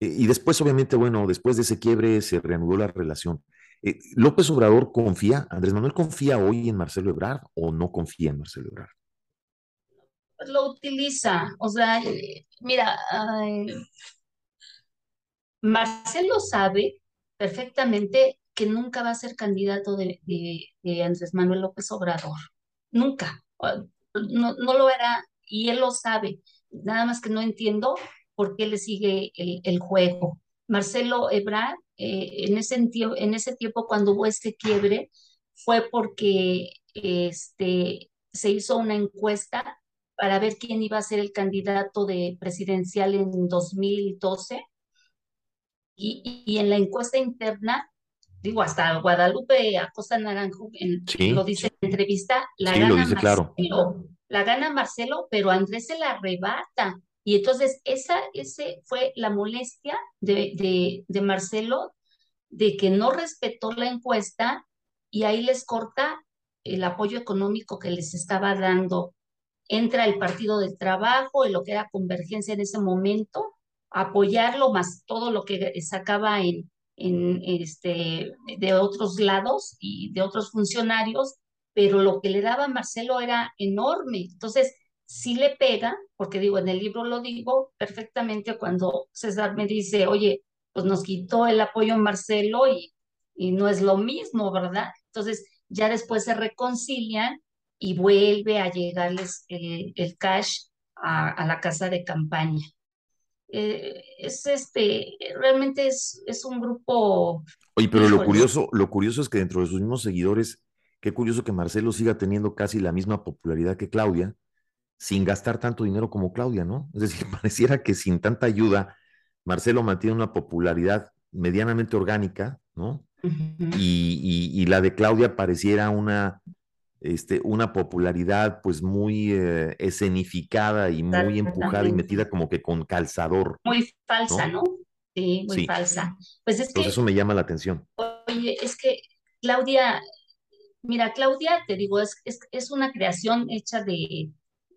y después, obviamente, bueno, después de ese quiebre se reanudó la relación. Eh, ¿López Obrador confía, Andrés Manuel confía hoy en Marcelo Ebrard o no confía en Marcelo Ebrard? Lo utiliza, o sea, mira, Marcelo sabe perfectamente que nunca va a ser candidato de, Andrés Manuel López Obrador, nunca, no, lo hará y él lo sabe, nada más que no entiendo por qué le sigue el, juego. Marcelo Ebrard, eh, en, ese en ese tiempo cuando hubo este quiebre, fue porque este, se hizo una encuesta para ver quién iba a ser el candidato de presidencial en 2012. Y, y en la encuesta interna, digo, hasta Guadalupe Acosta Naranjo lo dice en la entrevista, la gana Marcelo, claro. la gana Marcelo, pero Andrés se la arrebata. Y entonces esa ese fue la molestia de, de, Marcelo de que no respetó la encuesta y ahí les corta el apoyo económico que les estaba dando. Entra el Partido del Trabajo y lo que era convergencia en ese momento, apoyarlo más todo lo que sacaba en, en este, de otros lados y de otros funcionarios, pero lo que le daba Marcelo era enorme. Entonces, sí le pega, porque digo, en el libro lo digo perfectamente cuando César me dice, oye, pues nos quitó el apoyo Marcelo y, y no es lo mismo, ¿verdad? Entonces ya después se reconcilian y vuelve a llegarles el cash a, la casa de campaña. Eh, es este, realmente es, es un grupo. Oye, pero lo curioso, lo curioso es que dentro de sus mismos seguidores, qué curioso que Marcelo siga teniendo casi la misma popularidad que Claudia, sin gastar tanto dinero como Claudia, ¿no? Es decir, pareciera que sin tanta ayuda, Marcelo mantiene una popularidad medianamente orgánica, ¿no? y, la de Claudia pareciera una, este, una popularidad pues muy eh, escenificada y muy empujada y metida como que con calzador. Muy falsa, ¿no? Sí, muy falsa. Pues es Entonces eso me llama la atención. Oye, es que Claudia, mira, Claudia, te digo, es, es una creación hecha de,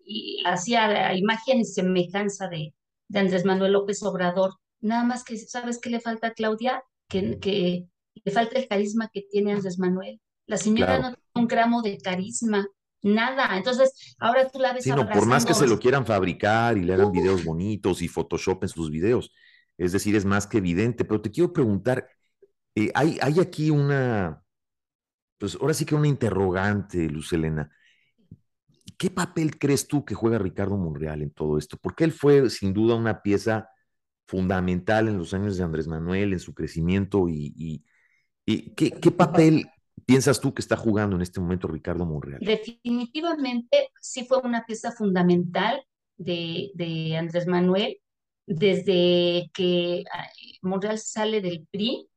y hacía la imagen y semejanza de, de Andrés Manuel López Obrador. Nada más que, ¿sabes qué le falta a Claudia? Que, que le falta el carisma que tiene Andrés Manuel. La señora no tiene un gramo de carisma, nada. Entonces, ahora tú la ves. Sí, no, por más que se lo quieran fabricar y le hagan videos bonitos y Photoshop en sus videos, es decir, es más que evidente. Pero te quiero preguntar, eh, hay, hay aquí una, pues ahora sí que una interrogante, Luz Elena. ¿Qué papel crees tú que juega Ricardo Monreal en todo esto? Porque él fue sin duda una pieza fundamental en los años de Andrés Manuel, en su crecimiento y, ¿qué, papel piensas tú que está jugando en este momento Ricardo Monreal? Definitivamente sí fue una pieza fundamental de, de Andrés Manuel desde que Monreal sale del PRI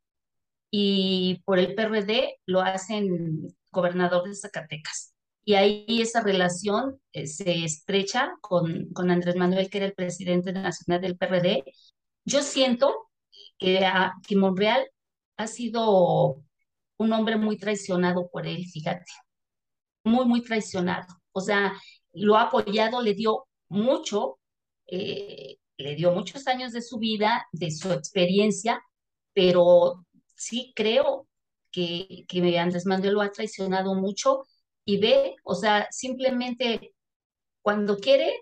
y por el PRD lo hacen gobernador de Zacatecas y ahí esa relación eh, se estrecha con, con Andrés Manuel, que era el presidente nacional del PRD. Yo siento que, a, que Monreal ha sido un hombre muy traicionado por él, fíjate, muy, muy traicionado. O sea, lo ha apoyado, le dio mucho, eh, le dio muchos años de su vida, de su experiencia, pero sí creo que, que Andrés Manuel lo ha traicionado mucho y ve, o sea, simplemente cuando quiere,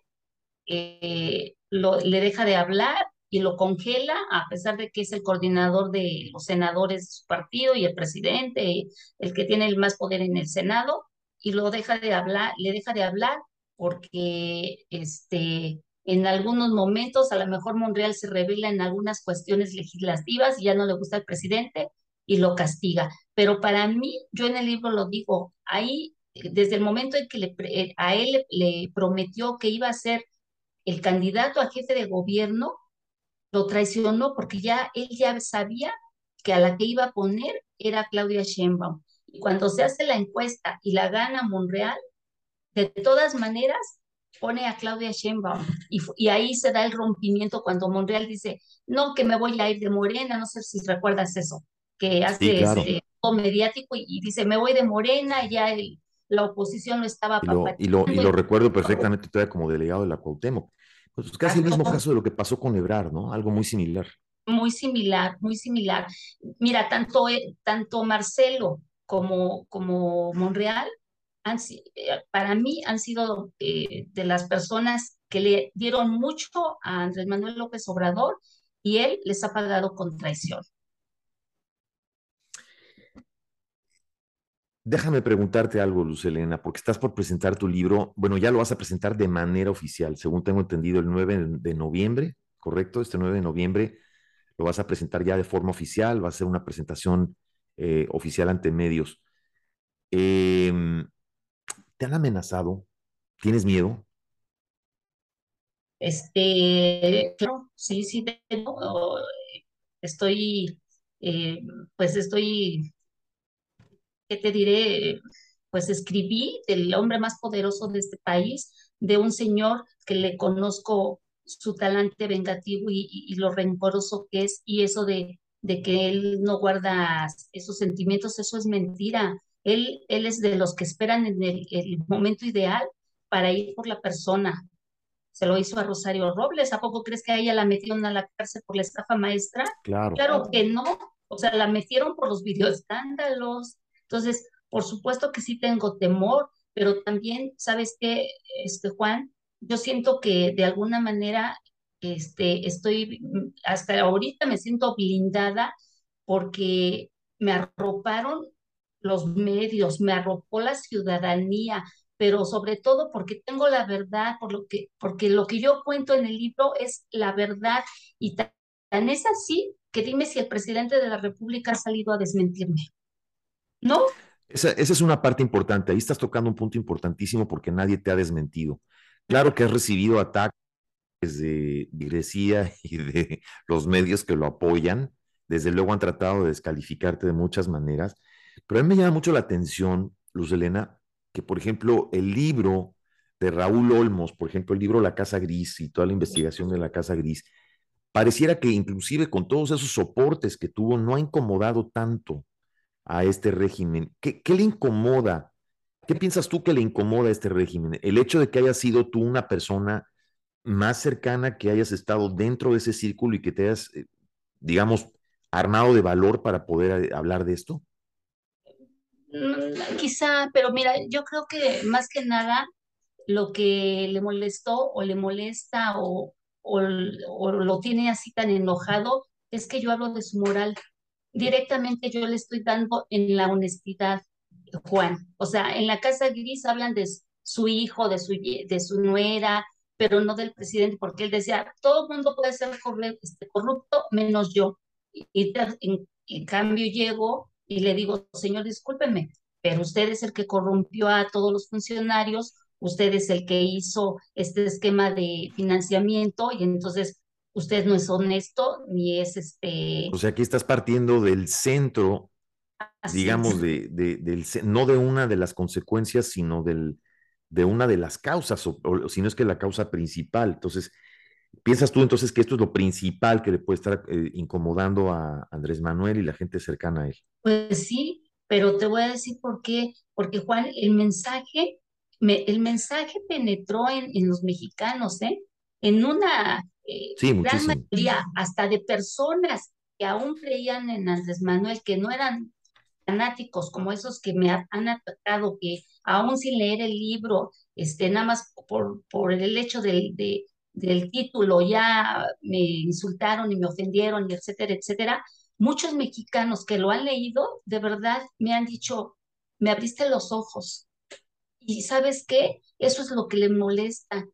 eh, lo, le deja de hablar y lo congela, a pesar de que es el coordinador de los senadores de su partido y el presidente, el que tiene el más poder en el Senado, y lo deja de hablar, le deja de hablar porque este, en algunos momentos a lo mejor Monreal se revela en algunas cuestiones legislativas y ya no le gusta al presidente y lo castiga. Pero para mí, yo en el libro lo digo, ahí, desde el momento en que le, eh, a él le prometió que iba a ser el candidato a jefe de gobierno, lo traicionó porque ya él ya sabía que a la que iba a poner era Claudia Sheinbaum. Y cuando se hace la encuesta y la gana Monreal, de todas maneras pone a Claudia Sheinbaum y, y, ahí se da el rompimiento cuando Monreal dice, no, que me voy a ir de Morena, no sé si recuerdas eso, que hace ese, todo mediático y, dice, me voy de Morena, y ya el, la oposición no estaba... Y lo, y lo, y lo recuerdo perfectamente todavía como delegado de la Cuauhtémoc. Pues casi el mismo caso de lo que pasó con Ebrar, ¿no? Algo muy similar. Muy similar, muy similar. Mira, tanto, eh, tanto Marcelo como, como Monreal, han, eh, para mí han sido eh, de las personas que le dieron mucho a Andrés Manuel López Obrador y él les ha pagado con traición. Déjame preguntarte algo, Luz Elena, porque estás por presentar tu libro. Bueno, ya lo vas a presentar de manera oficial, según tengo entendido, el 9 de noviembre, ¿correcto? Este 9 de noviembre lo vas a presentar ya de forma oficial, va a ser una presentación eh, oficial ante medios. Em, ¿Te han amenazado? ¿Tienes miedo? Este, claro, sí, sí tengo. Estoy, eh, pues estoy, ¿qué te diré? Pues escribí del hombre más poderoso de este país, de un señor que le conozco su talante vengativo y, y lo rencoroso que es, y eso de de que él no guarda esos sentimientos, eso es mentira. Él, él es de los que esperan en el, momento ideal para ir por la persona. Se lo hizo a Rosario Robles. ¿A poco crees que a ella la metieron a la cárcel por la estafa maestra? Claro. Claro que no. O sea, la metieron por los videoescándalos. Entonces, por supuesto que sí tengo temor, pero también, ¿sabes qué, este, Juan? Yo siento que de alguna manera este, estoy, hasta ahorita me siento blindada porque me arroparon los medios, me arropó la ciudadanía, pero sobre todo porque tengo la verdad, por lo que, porque lo que yo cuento en el libro es la verdad y tan, es así que dime si el presidente de la República ha salido a desmentirme. ¿No? Esa, es una parte importante. Ahí estás tocando un punto importantísimo porque nadie te ha desmentido. Claro que has recibido ataques de Iglesia y de los medios que lo apoyan. Desde luego han tratado de descalificarte de muchas maneras, pero a mí me llama mucho la atención, Luz Elena, que por ejemplo el libro de Raúl Olmos, por ejemplo el libro La Casa Gris y toda la investigación de la Casa Gris, pareciera que inclusive con todos esos soportes que tuvo no ha incomodado tanto a este régimen. ¿Qué, qué le incomoda? ¿Qué piensas tú que le incomoda a este régimen? El hecho de que hayas sido tú una persona más cercana que hayas estado dentro de ese círculo y que te hayas, eh, digamos, armado de valor para poder eh, hablar de esto? Mm, quizá, pero mira, yo creo que más que nada lo que le molestó o le molesta o, o, lo tiene así tan enojado es que yo hablo de su moral. Directamente yo le estoy dando en la honestidad, Juan. O sea, en la Casa Gris hablan de su hijo, de su, de su nuera, pero no del presidente, porque él decía, todo el mundo puede ser este, corrupto menos yo. Y, en, cambio llego y le digo, señor, discúlpeme, pero usted es el que corrompió a todos los funcionarios, usted es el que hizo este esquema de financiamiento y entonces usted no es honesto ni es este... O sea, aquí estás partiendo del centro, digamos, de, de, del, no de una de las consecuencias, sino del, de una de las causas, o, si no es que la causa principal. Entonces, ¿piensas tú entonces que esto es lo principal que le puede estar eh, incomodando a Andrés Manuel y la gente cercana a él? Pues sí, pero te voy a decir por qué. Porque Juan, el mensaje, el mensaje penetró en, en, los mexicanos, ¿eh? En una eh, gran mayoría, hasta de personas que aún creían en Andrés Manuel, que no eran fanáticos como esos que me han atacado, que aún sin leer el libro, este, nada más por, por el hecho de, del título ya me insultaron y me ofendieron, y etcétera, etcétera, muchos mexicanos que lo han leído, de verdad me han dicho, me abriste los ojos. Y sabes qué? Eso es lo que le molesta,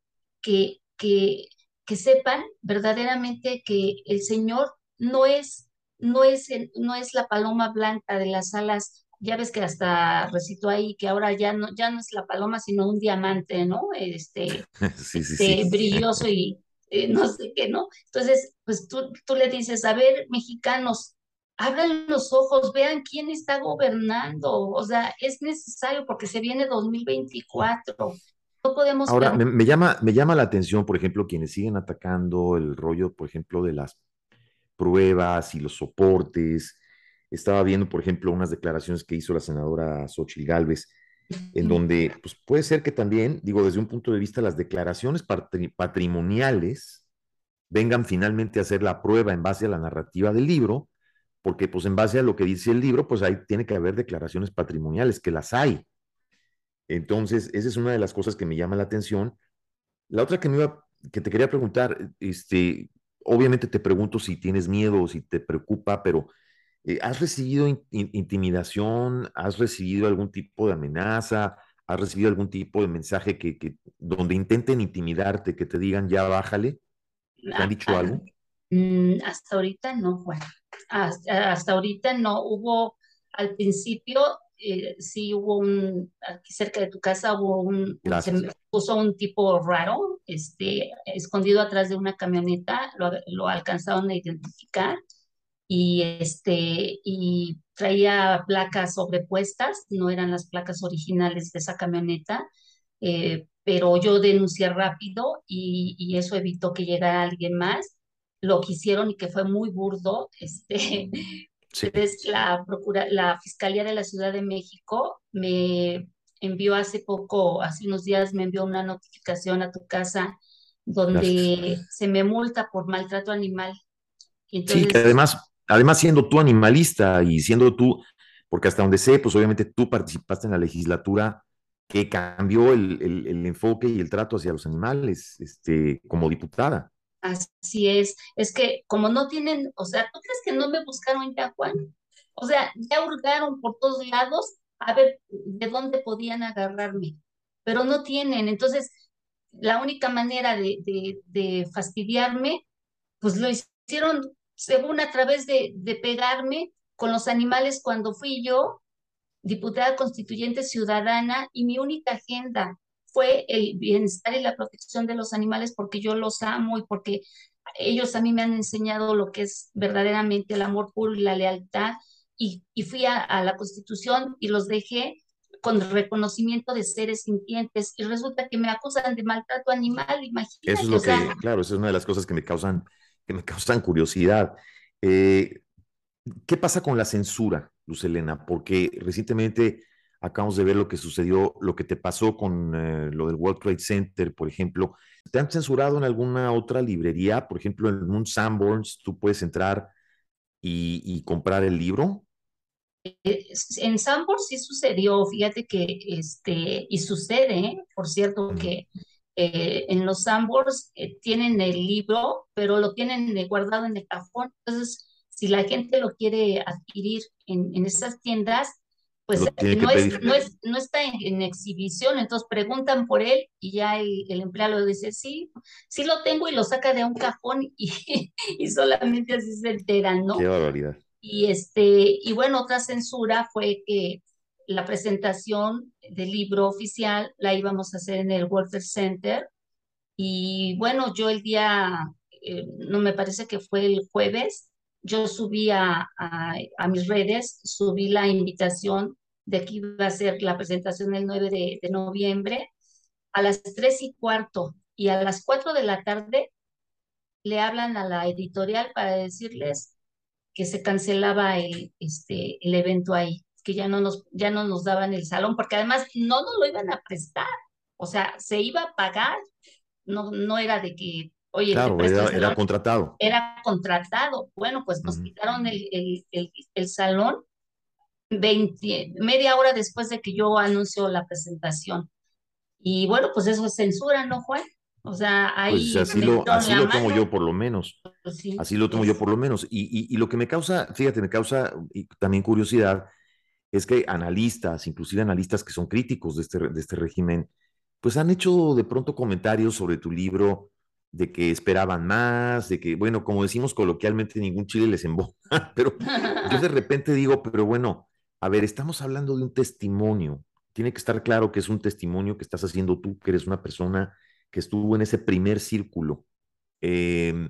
que, que, que sepan verdaderamente que el Señor no es, no es, no es la paloma blanca de las alas ya ves que hasta recito ahí que ahora ya no, ya no es la paloma, sino un diamante, ¿no? Este, este brilloso y eh, no sé qué, ¿no? Entonces, pues tú, tú le dices, a ver, mexicanos, abran los ojos, vean quién está gobernando, o sea, es necesario porque se viene 2024. No podemos... Ahora, me, me, llama, me llama la atención, por ejemplo, quienes siguen atacando el rollo, por ejemplo, de las pruebas y los soportes, estaba viendo, por ejemplo, unas declaraciones que hizo la senadora Xochitl Gálvez, en donde pues, puede ser que también, digo, desde un punto de vista, las declaraciones patrimoniales vengan finalmente a hacer la prueba en base a la narrativa del libro, porque pues en base a lo que dice el libro, pues ahí tiene que haber declaraciones patrimoniales, que las hay. Entonces, esa es una de las cosas que me llama la atención. La otra que me iba, que te quería preguntar, este, obviamente te pregunto si tienes miedo o si te preocupa, pero eh, ¿Has recibido intimidación? ¿Has recibido algún tipo de amenaza? ¿Has recibido algún tipo de mensaje que, donde intenten intimidarte, que te digan ya bájale? ¿Te han dicho algo? Mm, hasta ahorita no, Juan. Hasta, ahorita no. Hubo, al principio, eh, sí hubo un, aquí cerca de tu casa hubo un, se puso un tipo raro, este, escondido atrás de una camioneta, lo, lo alcanzaron a identificar y, este, y traía placas sobrepuestas, no eran las placas originales de esa camioneta, eh, pero yo denuncié rápido y, y, eso evitó que llegara alguien más. Lo que hicieron y que fue muy burdo, este, es la, procura, la Fiscalía de la Ciudad de México me envió hace poco, hace unos días me envió una notificación a tu casa donde se me multa por maltrato animal. sí, que además además siendo tú animalista y siendo tú, porque hasta donde sé, pues obviamente tú participaste en la legislatura que cambió el, enfoque y el trato hacia los animales, este, como diputada. Así es, es que como no tienen, o sea, ¿tú crees que no me buscaron ya, Juan? O sea, ya hurgaron por todos lados a ver de dónde podían agarrarme, pero no tienen. Entonces, la única manera de, de, de fastidiarme, pues lo hicieron según a través de, de pegarme con los animales cuando fui yo diputada constituyente ciudadana y mi única agenda fue el bienestar y la protección de los animales porque yo los amo y porque ellos a mí me han enseñado lo que es verdaderamente el amor puro y la lealtad y, y fui a, a, la constitución y los dejé con reconocimiento de seres sintientes y resulta que me acusan de maltrato animal, imagínate. Eso es lo que, claro, esa es una de las cosas que me causan que me causan curiosidad. Eh, ¿Qué pasa con la censura, Luz Elena? Porque recientemente acabamos de ver lo que sucedió, lo que te pasó con eh, lo del World Trade Center, por ejemplo. ¿Te han censurado en alguna otra librería? Por ejemplo, en un Sanborns, tú puedes entrar y, comprar el libro. Eh, en Sanborns sí sucedió, fíjate que, este, y sucede, por cierto, que eh, en los Sambors eh, tienen el libro, pero lo tienen eh, guardado en el cajón. Entonces, si la gente lo quiere adquirir en, en esas tiendas, pues no, es, no, es, no, está en, exhibición, entonces preguntan por él y ya el, el, empleado dice, sí, sí lo tengo y lo saca de un cajón y, y solamente así se enteran, ¿no? Qué barbaridad. Y, este, y bueno, otra censura fue que la presentación del libro oficial la íbamos a hacer en el Walter Center y bueno, yo el día, eh, no me parece que fue el jueves, yo subí a, mis redes, subí la invitación de que iba a ser la presentación el 9 de, de noviembre a las 3 y cuarto. Y a las 4 de la tarde le hablan a la editorial para decirles que se cancelaba el, este, el evento ahí que ya no nos, ya no nos daban el salón, porque además no nos lo iban a prestar, o sea, se iba a pagar, no, no era de que, oye, claro, era, contratado. Era contratado, bueno, pues nos quitaron el, el, el, salón 20, media hora después de que yo anuncio la presentación. Y bueno, pues eso es censura, ¿no, Juan? O sea, ahí pues así lo, así lo tomo yo por lo menos. Pues así lo tomo yo por lo menos. Y, y, lo que me causa, fíjate, me causa también curiosidad es que analistas, inclusive analistas que son críticos de este, de este régimen, pues han hecho de pronto comentarios sobre tu libro de que esperaban más, de que, bueno, como decimos coloquialmente, ningún chile les emboca, pero yo de repente digo, pero bueno, a ver, estamos hablando de un testimonio, tiene que estar claro que es un testimonio que estás haciendo tú, que eres una persona que estuvo en ese primer círculo. Em,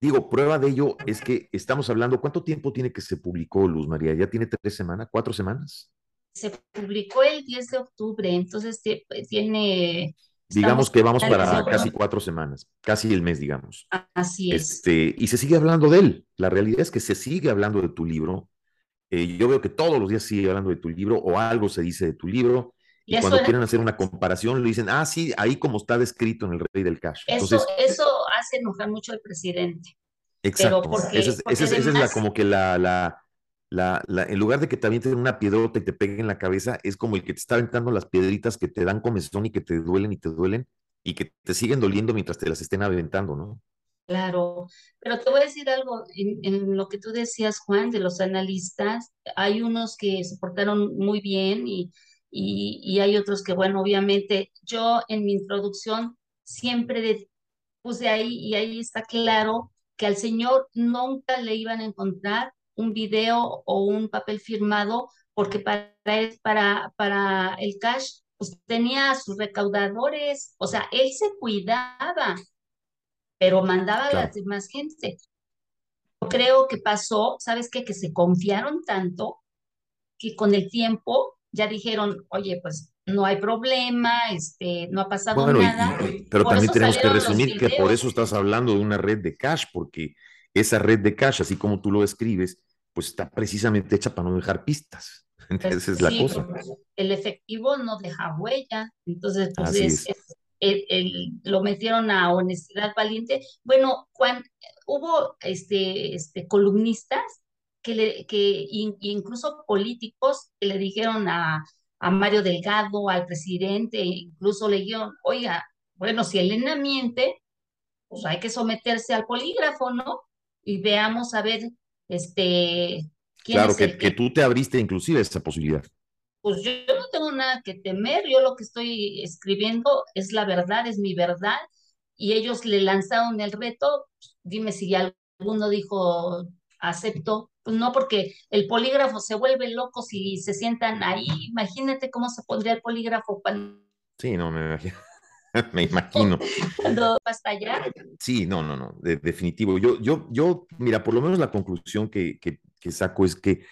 digo, prueba de ello es que estamos hablando, ¿cuánto tiempo tiene que se publicó Luz María? ¿Ya tiene tres semanas, cuatro semanas? Se publicó el 10 de octubre, entonces tiene Digamos que vamos para casi cuatro semanas, casi el mes, digamos. Así es. Este, y se sigue hablando de él. La realidad es que se sigue hablando de tu libro. Eh, yo veo que todos los días sigue hablando de tu libro o algo se dice de tu libro. Y, cuando quieren hacer una comparación, le dicen, ah, sí, ahí como está descrito en el Rey del Cash. Eso, eso hace enojar mucho al presidente. Exacto. esa es, la, como que la, la, la, en lugar de que te avienten una piedrota y te peguen en la cabeza, es como el que te está aventando las piedritas que te dan comezón y que te duelen y te duelen y que te siguen doliendo mientras te las estén aventando, ¿no? Claro, pero te voy a decir algo, en, lo que tú decías, Juan, de los analistas, hay unos que se portaron muy bien y, y, hay otros que, bueno, obviamente, yo en mi introducción siempre puse ahí y ahí está claro que al Señor nunca le iban a encontrar un video o un papel firmado, porque para, para, para el cash pues tenía sus recaudadores, o sea, él se cuidaba, pero mandaba a la demás gente. Creo que pasó, ¿sabes qué? Que se confiaron tanto que con el tiempo ya dijeron, oye, pues no hay problema, este, no ha pasado nada. pero también tenemos que resumir que por eso estás hablando de una red de cash, porque esa red de cash, así como tú lo escribes, pues está precisamente hecha para no dejar pistas. Entonces es la cosa. El efectivo no deja huella, entonces pues lo metieron a honestidad valiente. Bueno, cuando hubo este, este, columnistas que, le, que incluso políticos que le dijeron a, a Mario Delgado, al presidente, incluso le dijeron, oiga, bueno, si Elena miente, pues hay que someterse al polígrafo, ¿no? Y veamos a ver este, claro, que, que, tú te abriste inclusive esa posibilidad. Pues yo, no tengo nada que temer, yo lo que estoy escribiendo es la verdad, es mi verdad, y ellos le lanzaron el reto, dime si alguno dijo acepto, pues no, porque el polígrafo se vuelve loco si se sientan ahí, imagínate cómo se pondría el polígrafo cuando... Sí, no, me imagino. me imagino. Cuando hasta allá. Sí, no, no, no, definitivo. Yo, yo, yo, mira, por lo menos la conclusión que, que, que saco es que,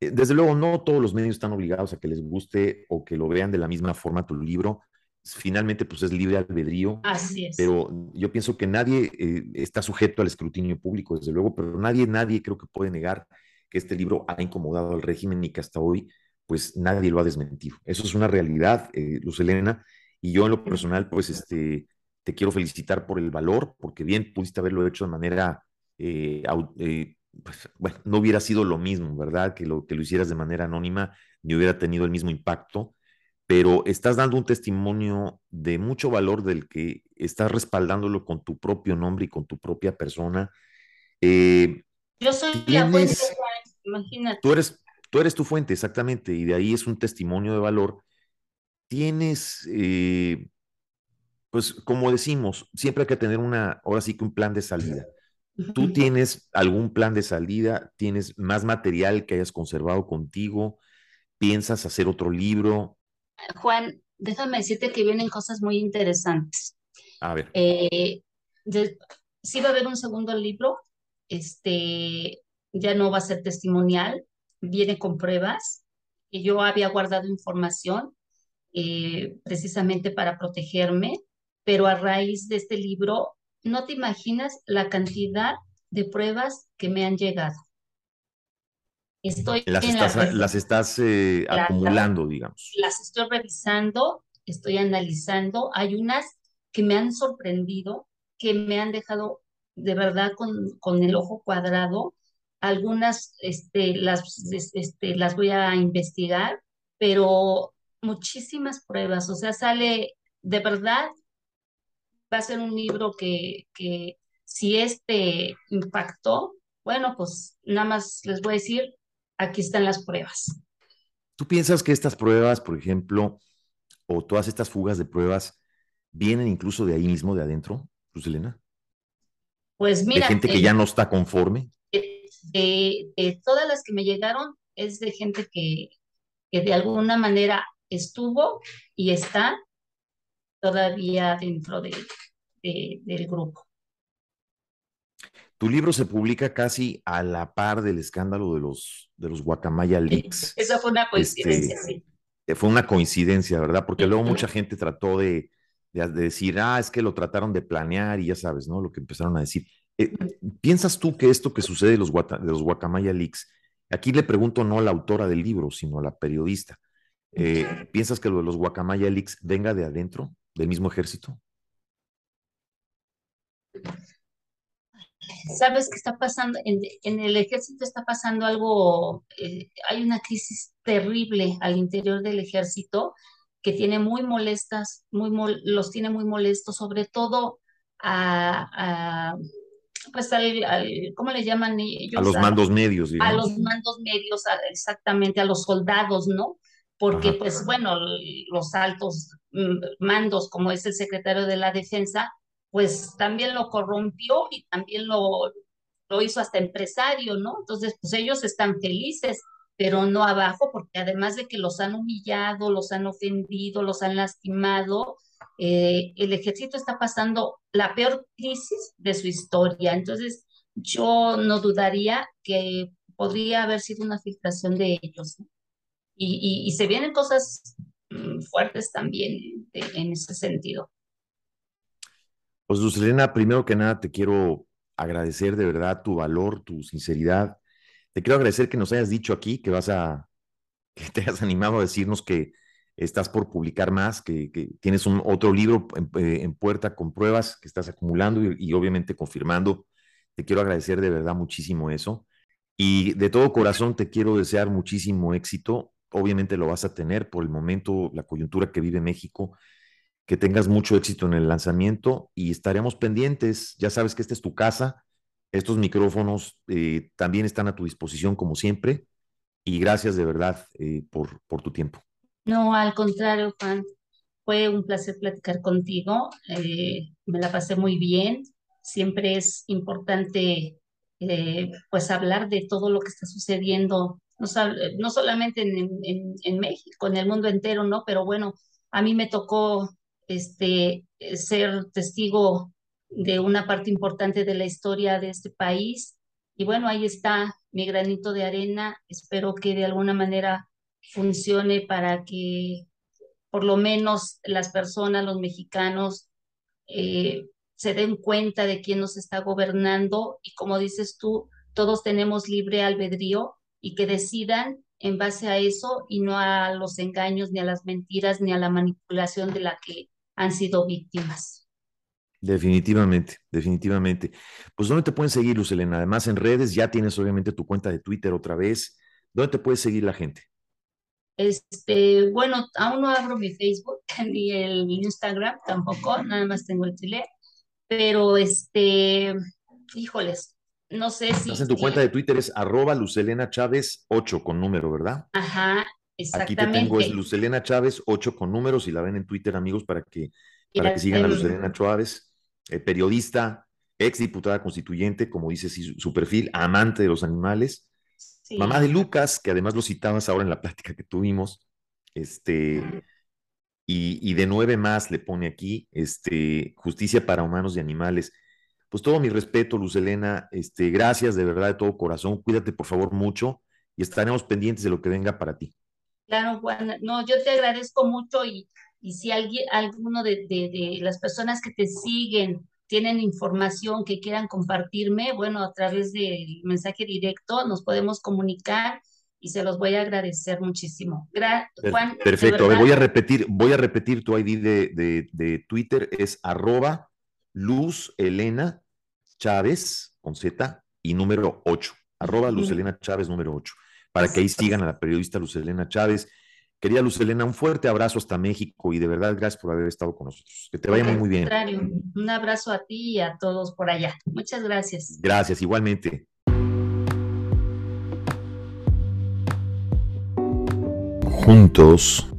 eh, desde luego, no todos los medios están obligados a que les guste o que lo vean de la misma forma tu libro. Finalmente, pues es libre albedrío. Así es. Pero yo pienso que nadie eh, está sujeto al escrutinio público, desde luego, pero nadie, nadie creo que puede negar que este libro ha incomodado al régimen y que hasta hoy, pues nadie lo ha desmentido. Eso es una realidad, eh, Luz Elena, y yo en lo personal, pues este, te quiero felicitar por el valor, porque bien pudiste haberlo hecho de manera, eh, eh, pues, bueno, no hubiera sido lo mismo, ¿verdad? Que lo, que lo hicieras de manera anónima, ni hubiera tenido el mismo impacto, pero estás dando un testimonio de mucho valor del que estás respaldándolo con tu propio nombre y con tu propia persona. Eh, yo soy la fuente, imagínate. Tú eres, tú eres tu fuente, exactamente, y de ahí es un testimonio de valor tienes, eh, pues como decimos, siempre hay que tener una, ahora sí que un plan de salida. ¿Tú tienes algún plan de salida? ¿Tienes más material que hayas conservado contigo? ¿Piensas hacer otro libro? Juan, déjame decirte que vienen cosas muy interesantes. A ver. Eh, sí va a haber un segundo libro, este, ya no va a ser testimonial, viene con pruebas. Y yo había guardado información eh, precisamente para protegerme, pero a raíz de este libro, no te imaginas la cantidad de pruebas que me han llegado. Estoy las estás, las estás eh, acumulando, digamos. Las estoy revisando, estoy analizando. Hay unas que me han sorprendido, que me han dejado de verdad con, con el ojo cuadrado. Algunas este, las, este, las voy a investigar, pero muchísimas pruebas, o sea, sale de verdad va a ser un libro que, que si este impactó, bueno, pues nada más les voy a decir, aquí están las pruebas. ¿Tú piensas que estas pruebas, por ejemplo, o todas estas fugas de pruebas, vienen incluso de ahí mismo, de adentro, Luz Elena? Pues mira. De gente que ya no está conforme. De, todas las que me llegaron, es de gente que, que de alguna manera estuvo y está todavía dentro de, del grupo. Tu libro se publica casi a la par del escándalo de los, de los Guacamaya Leaks. Esa fue una coincidencia, este, sí. Fue una coincidencia, ¿verdad? Porque luego mucha gente trató de, decir, ah, es que lo trataron de planear y ya sabes, ¿no? Lo que empezaron a decir. Eh, ¿Piensas tú que esto que sucede de los, de los Guacamaya Leaks, aquí le pregunto no a la autora del libro, sino a la periodista, eh, ¿piensas que lo de los Guacamaya Leaks venga de adentro, del mismo ejército? ¿Sabes qué está pasando? En, el ejército está pasando algo, eh, hay una crisis terrible al interior del ejército que tiene muy molestas, muy los tiene muy molestos, sobre todo a, pues al, ¿cómo le llaman ellos? A los mandos medios, A los mandos medios, exactamente, a los soldados, ¿no? Porque, pues bueno, los altos mm, mandos, como es el secretario de la defensa, pues también lo corrompió y también lo, lo hizo hasta empresario, ¿no? Entonces, pues ellos están felices, pero no abajo, porque además de que los han humillado, los han ofendido, los han lastimado, eh, el ejército está pasando la peor crisis de su historia. Entonces, yo no dudaría que podría haber sido una filtración de ellos. Y, se vienen cosas mm, fuertes también en ese sentido. Pues Lucelena, primero que nada te quiero agradecer de verdad tu valor, tu sinceridad. Te quiero agradecer que nos hayas dicho aquí que vas a, que te hayas animado a decirnos que estás por publicar más, que, tienes un otro libro eh, en, puerta con pruebas que estás acumulando y, obviamente confirmando. Te quiero agradecer de verdad muchísimo eso. Y de todo corazón te quiero desear muchísimo éxito. Obviamente lo vas a tener por el momento, la coyuntura que vive México que tengas mucho éxito en el lanzamiento y estaremos pendientes. Ya sabes que esta es tu casa, estos micrófonos eh, también están a tu disposición como siempre y gracias de verdad eh, por, por tu tiempo. No, al contrario, Juan, fue un placer platicar contigo, eh, me la pasé muy bien, siempre es importante pues hablar de todo lo que está sucediendo, no, no solamente en, México, en el mundo entero, ¿no? Pero bueno, a mí me tocó este, ser testigo de una parte importante de la historia de este país. Y bueno, ahí está mi granito de arena. Espero que de alguna manera funcione para que por lo menos las personas, los mexicanos, eh, se den cuenta de quién nos está gobernando y como dices tú, todos tenemos libre albedrío y que decidan en base a eso y no a los engaños, ni a las mentiras, ni a la manipulación de la que han sido víctimas. Definitivamente, definitivamente. Pues ¿dónde te pueden seguir, Luz Elena? Además, en redes ya tienes obviamente tu cuenta de Twitter otra vez. ¿Dónde te puede seguir la gente? Este, bueno, aún no abro mi Facebook ni el Instagram tampoco, nada más tengo el Chile. Pero este, híjoles, no sé si. Estás en tu cuenta de Twitter es arroba Lucelena Chávez 8 con número, ¿verdad? Ajá, Aquí te tengo, es Lucelena Chávez, 8 con números, y la ven en Twitter, amigos, para que, para que sigan a Lucelena Chávez, eh, periodista, ex diputada constituyente, como dice su perfil, amante de los animales, mamá de Lucas, que además lo citabas ahora en la plática que tuvimos, este, y, y, de nueve más le pone aquí, este, justicia para humanos y animales. Pues todo mi respeto, Lucelena, este, gracias de verdad de todo corazón, cuídate por favor mucho y estaremos pendientes de lo que venga para ti. Claro, Juan. No, yo te agradezco mucho y, y si alguien, alguno de, de, las personas que te siguen tienen información que quieran compartirme, bueno, a través del mensaje directo nos podemos comunicar y se los voy a agradecer muchísimo. Juan, Perfecto, voy a repetir, voy a repetir tu ID de, de, Twitter, es arroba Luz Elena Chávez con Z y número 8, arroba Luz Elena Chávez número 8 para que ahí sigan a la periodista Lucelena Chávez. Querida Luz Elena, un fuerte abrazo hasta México y de verdad gracias por haber estado con nosotros. Que te vaya muy, muy bien. Un abrazo a ti y a todos por allá. Muchas gracias. Gracias, igualmente. Juntos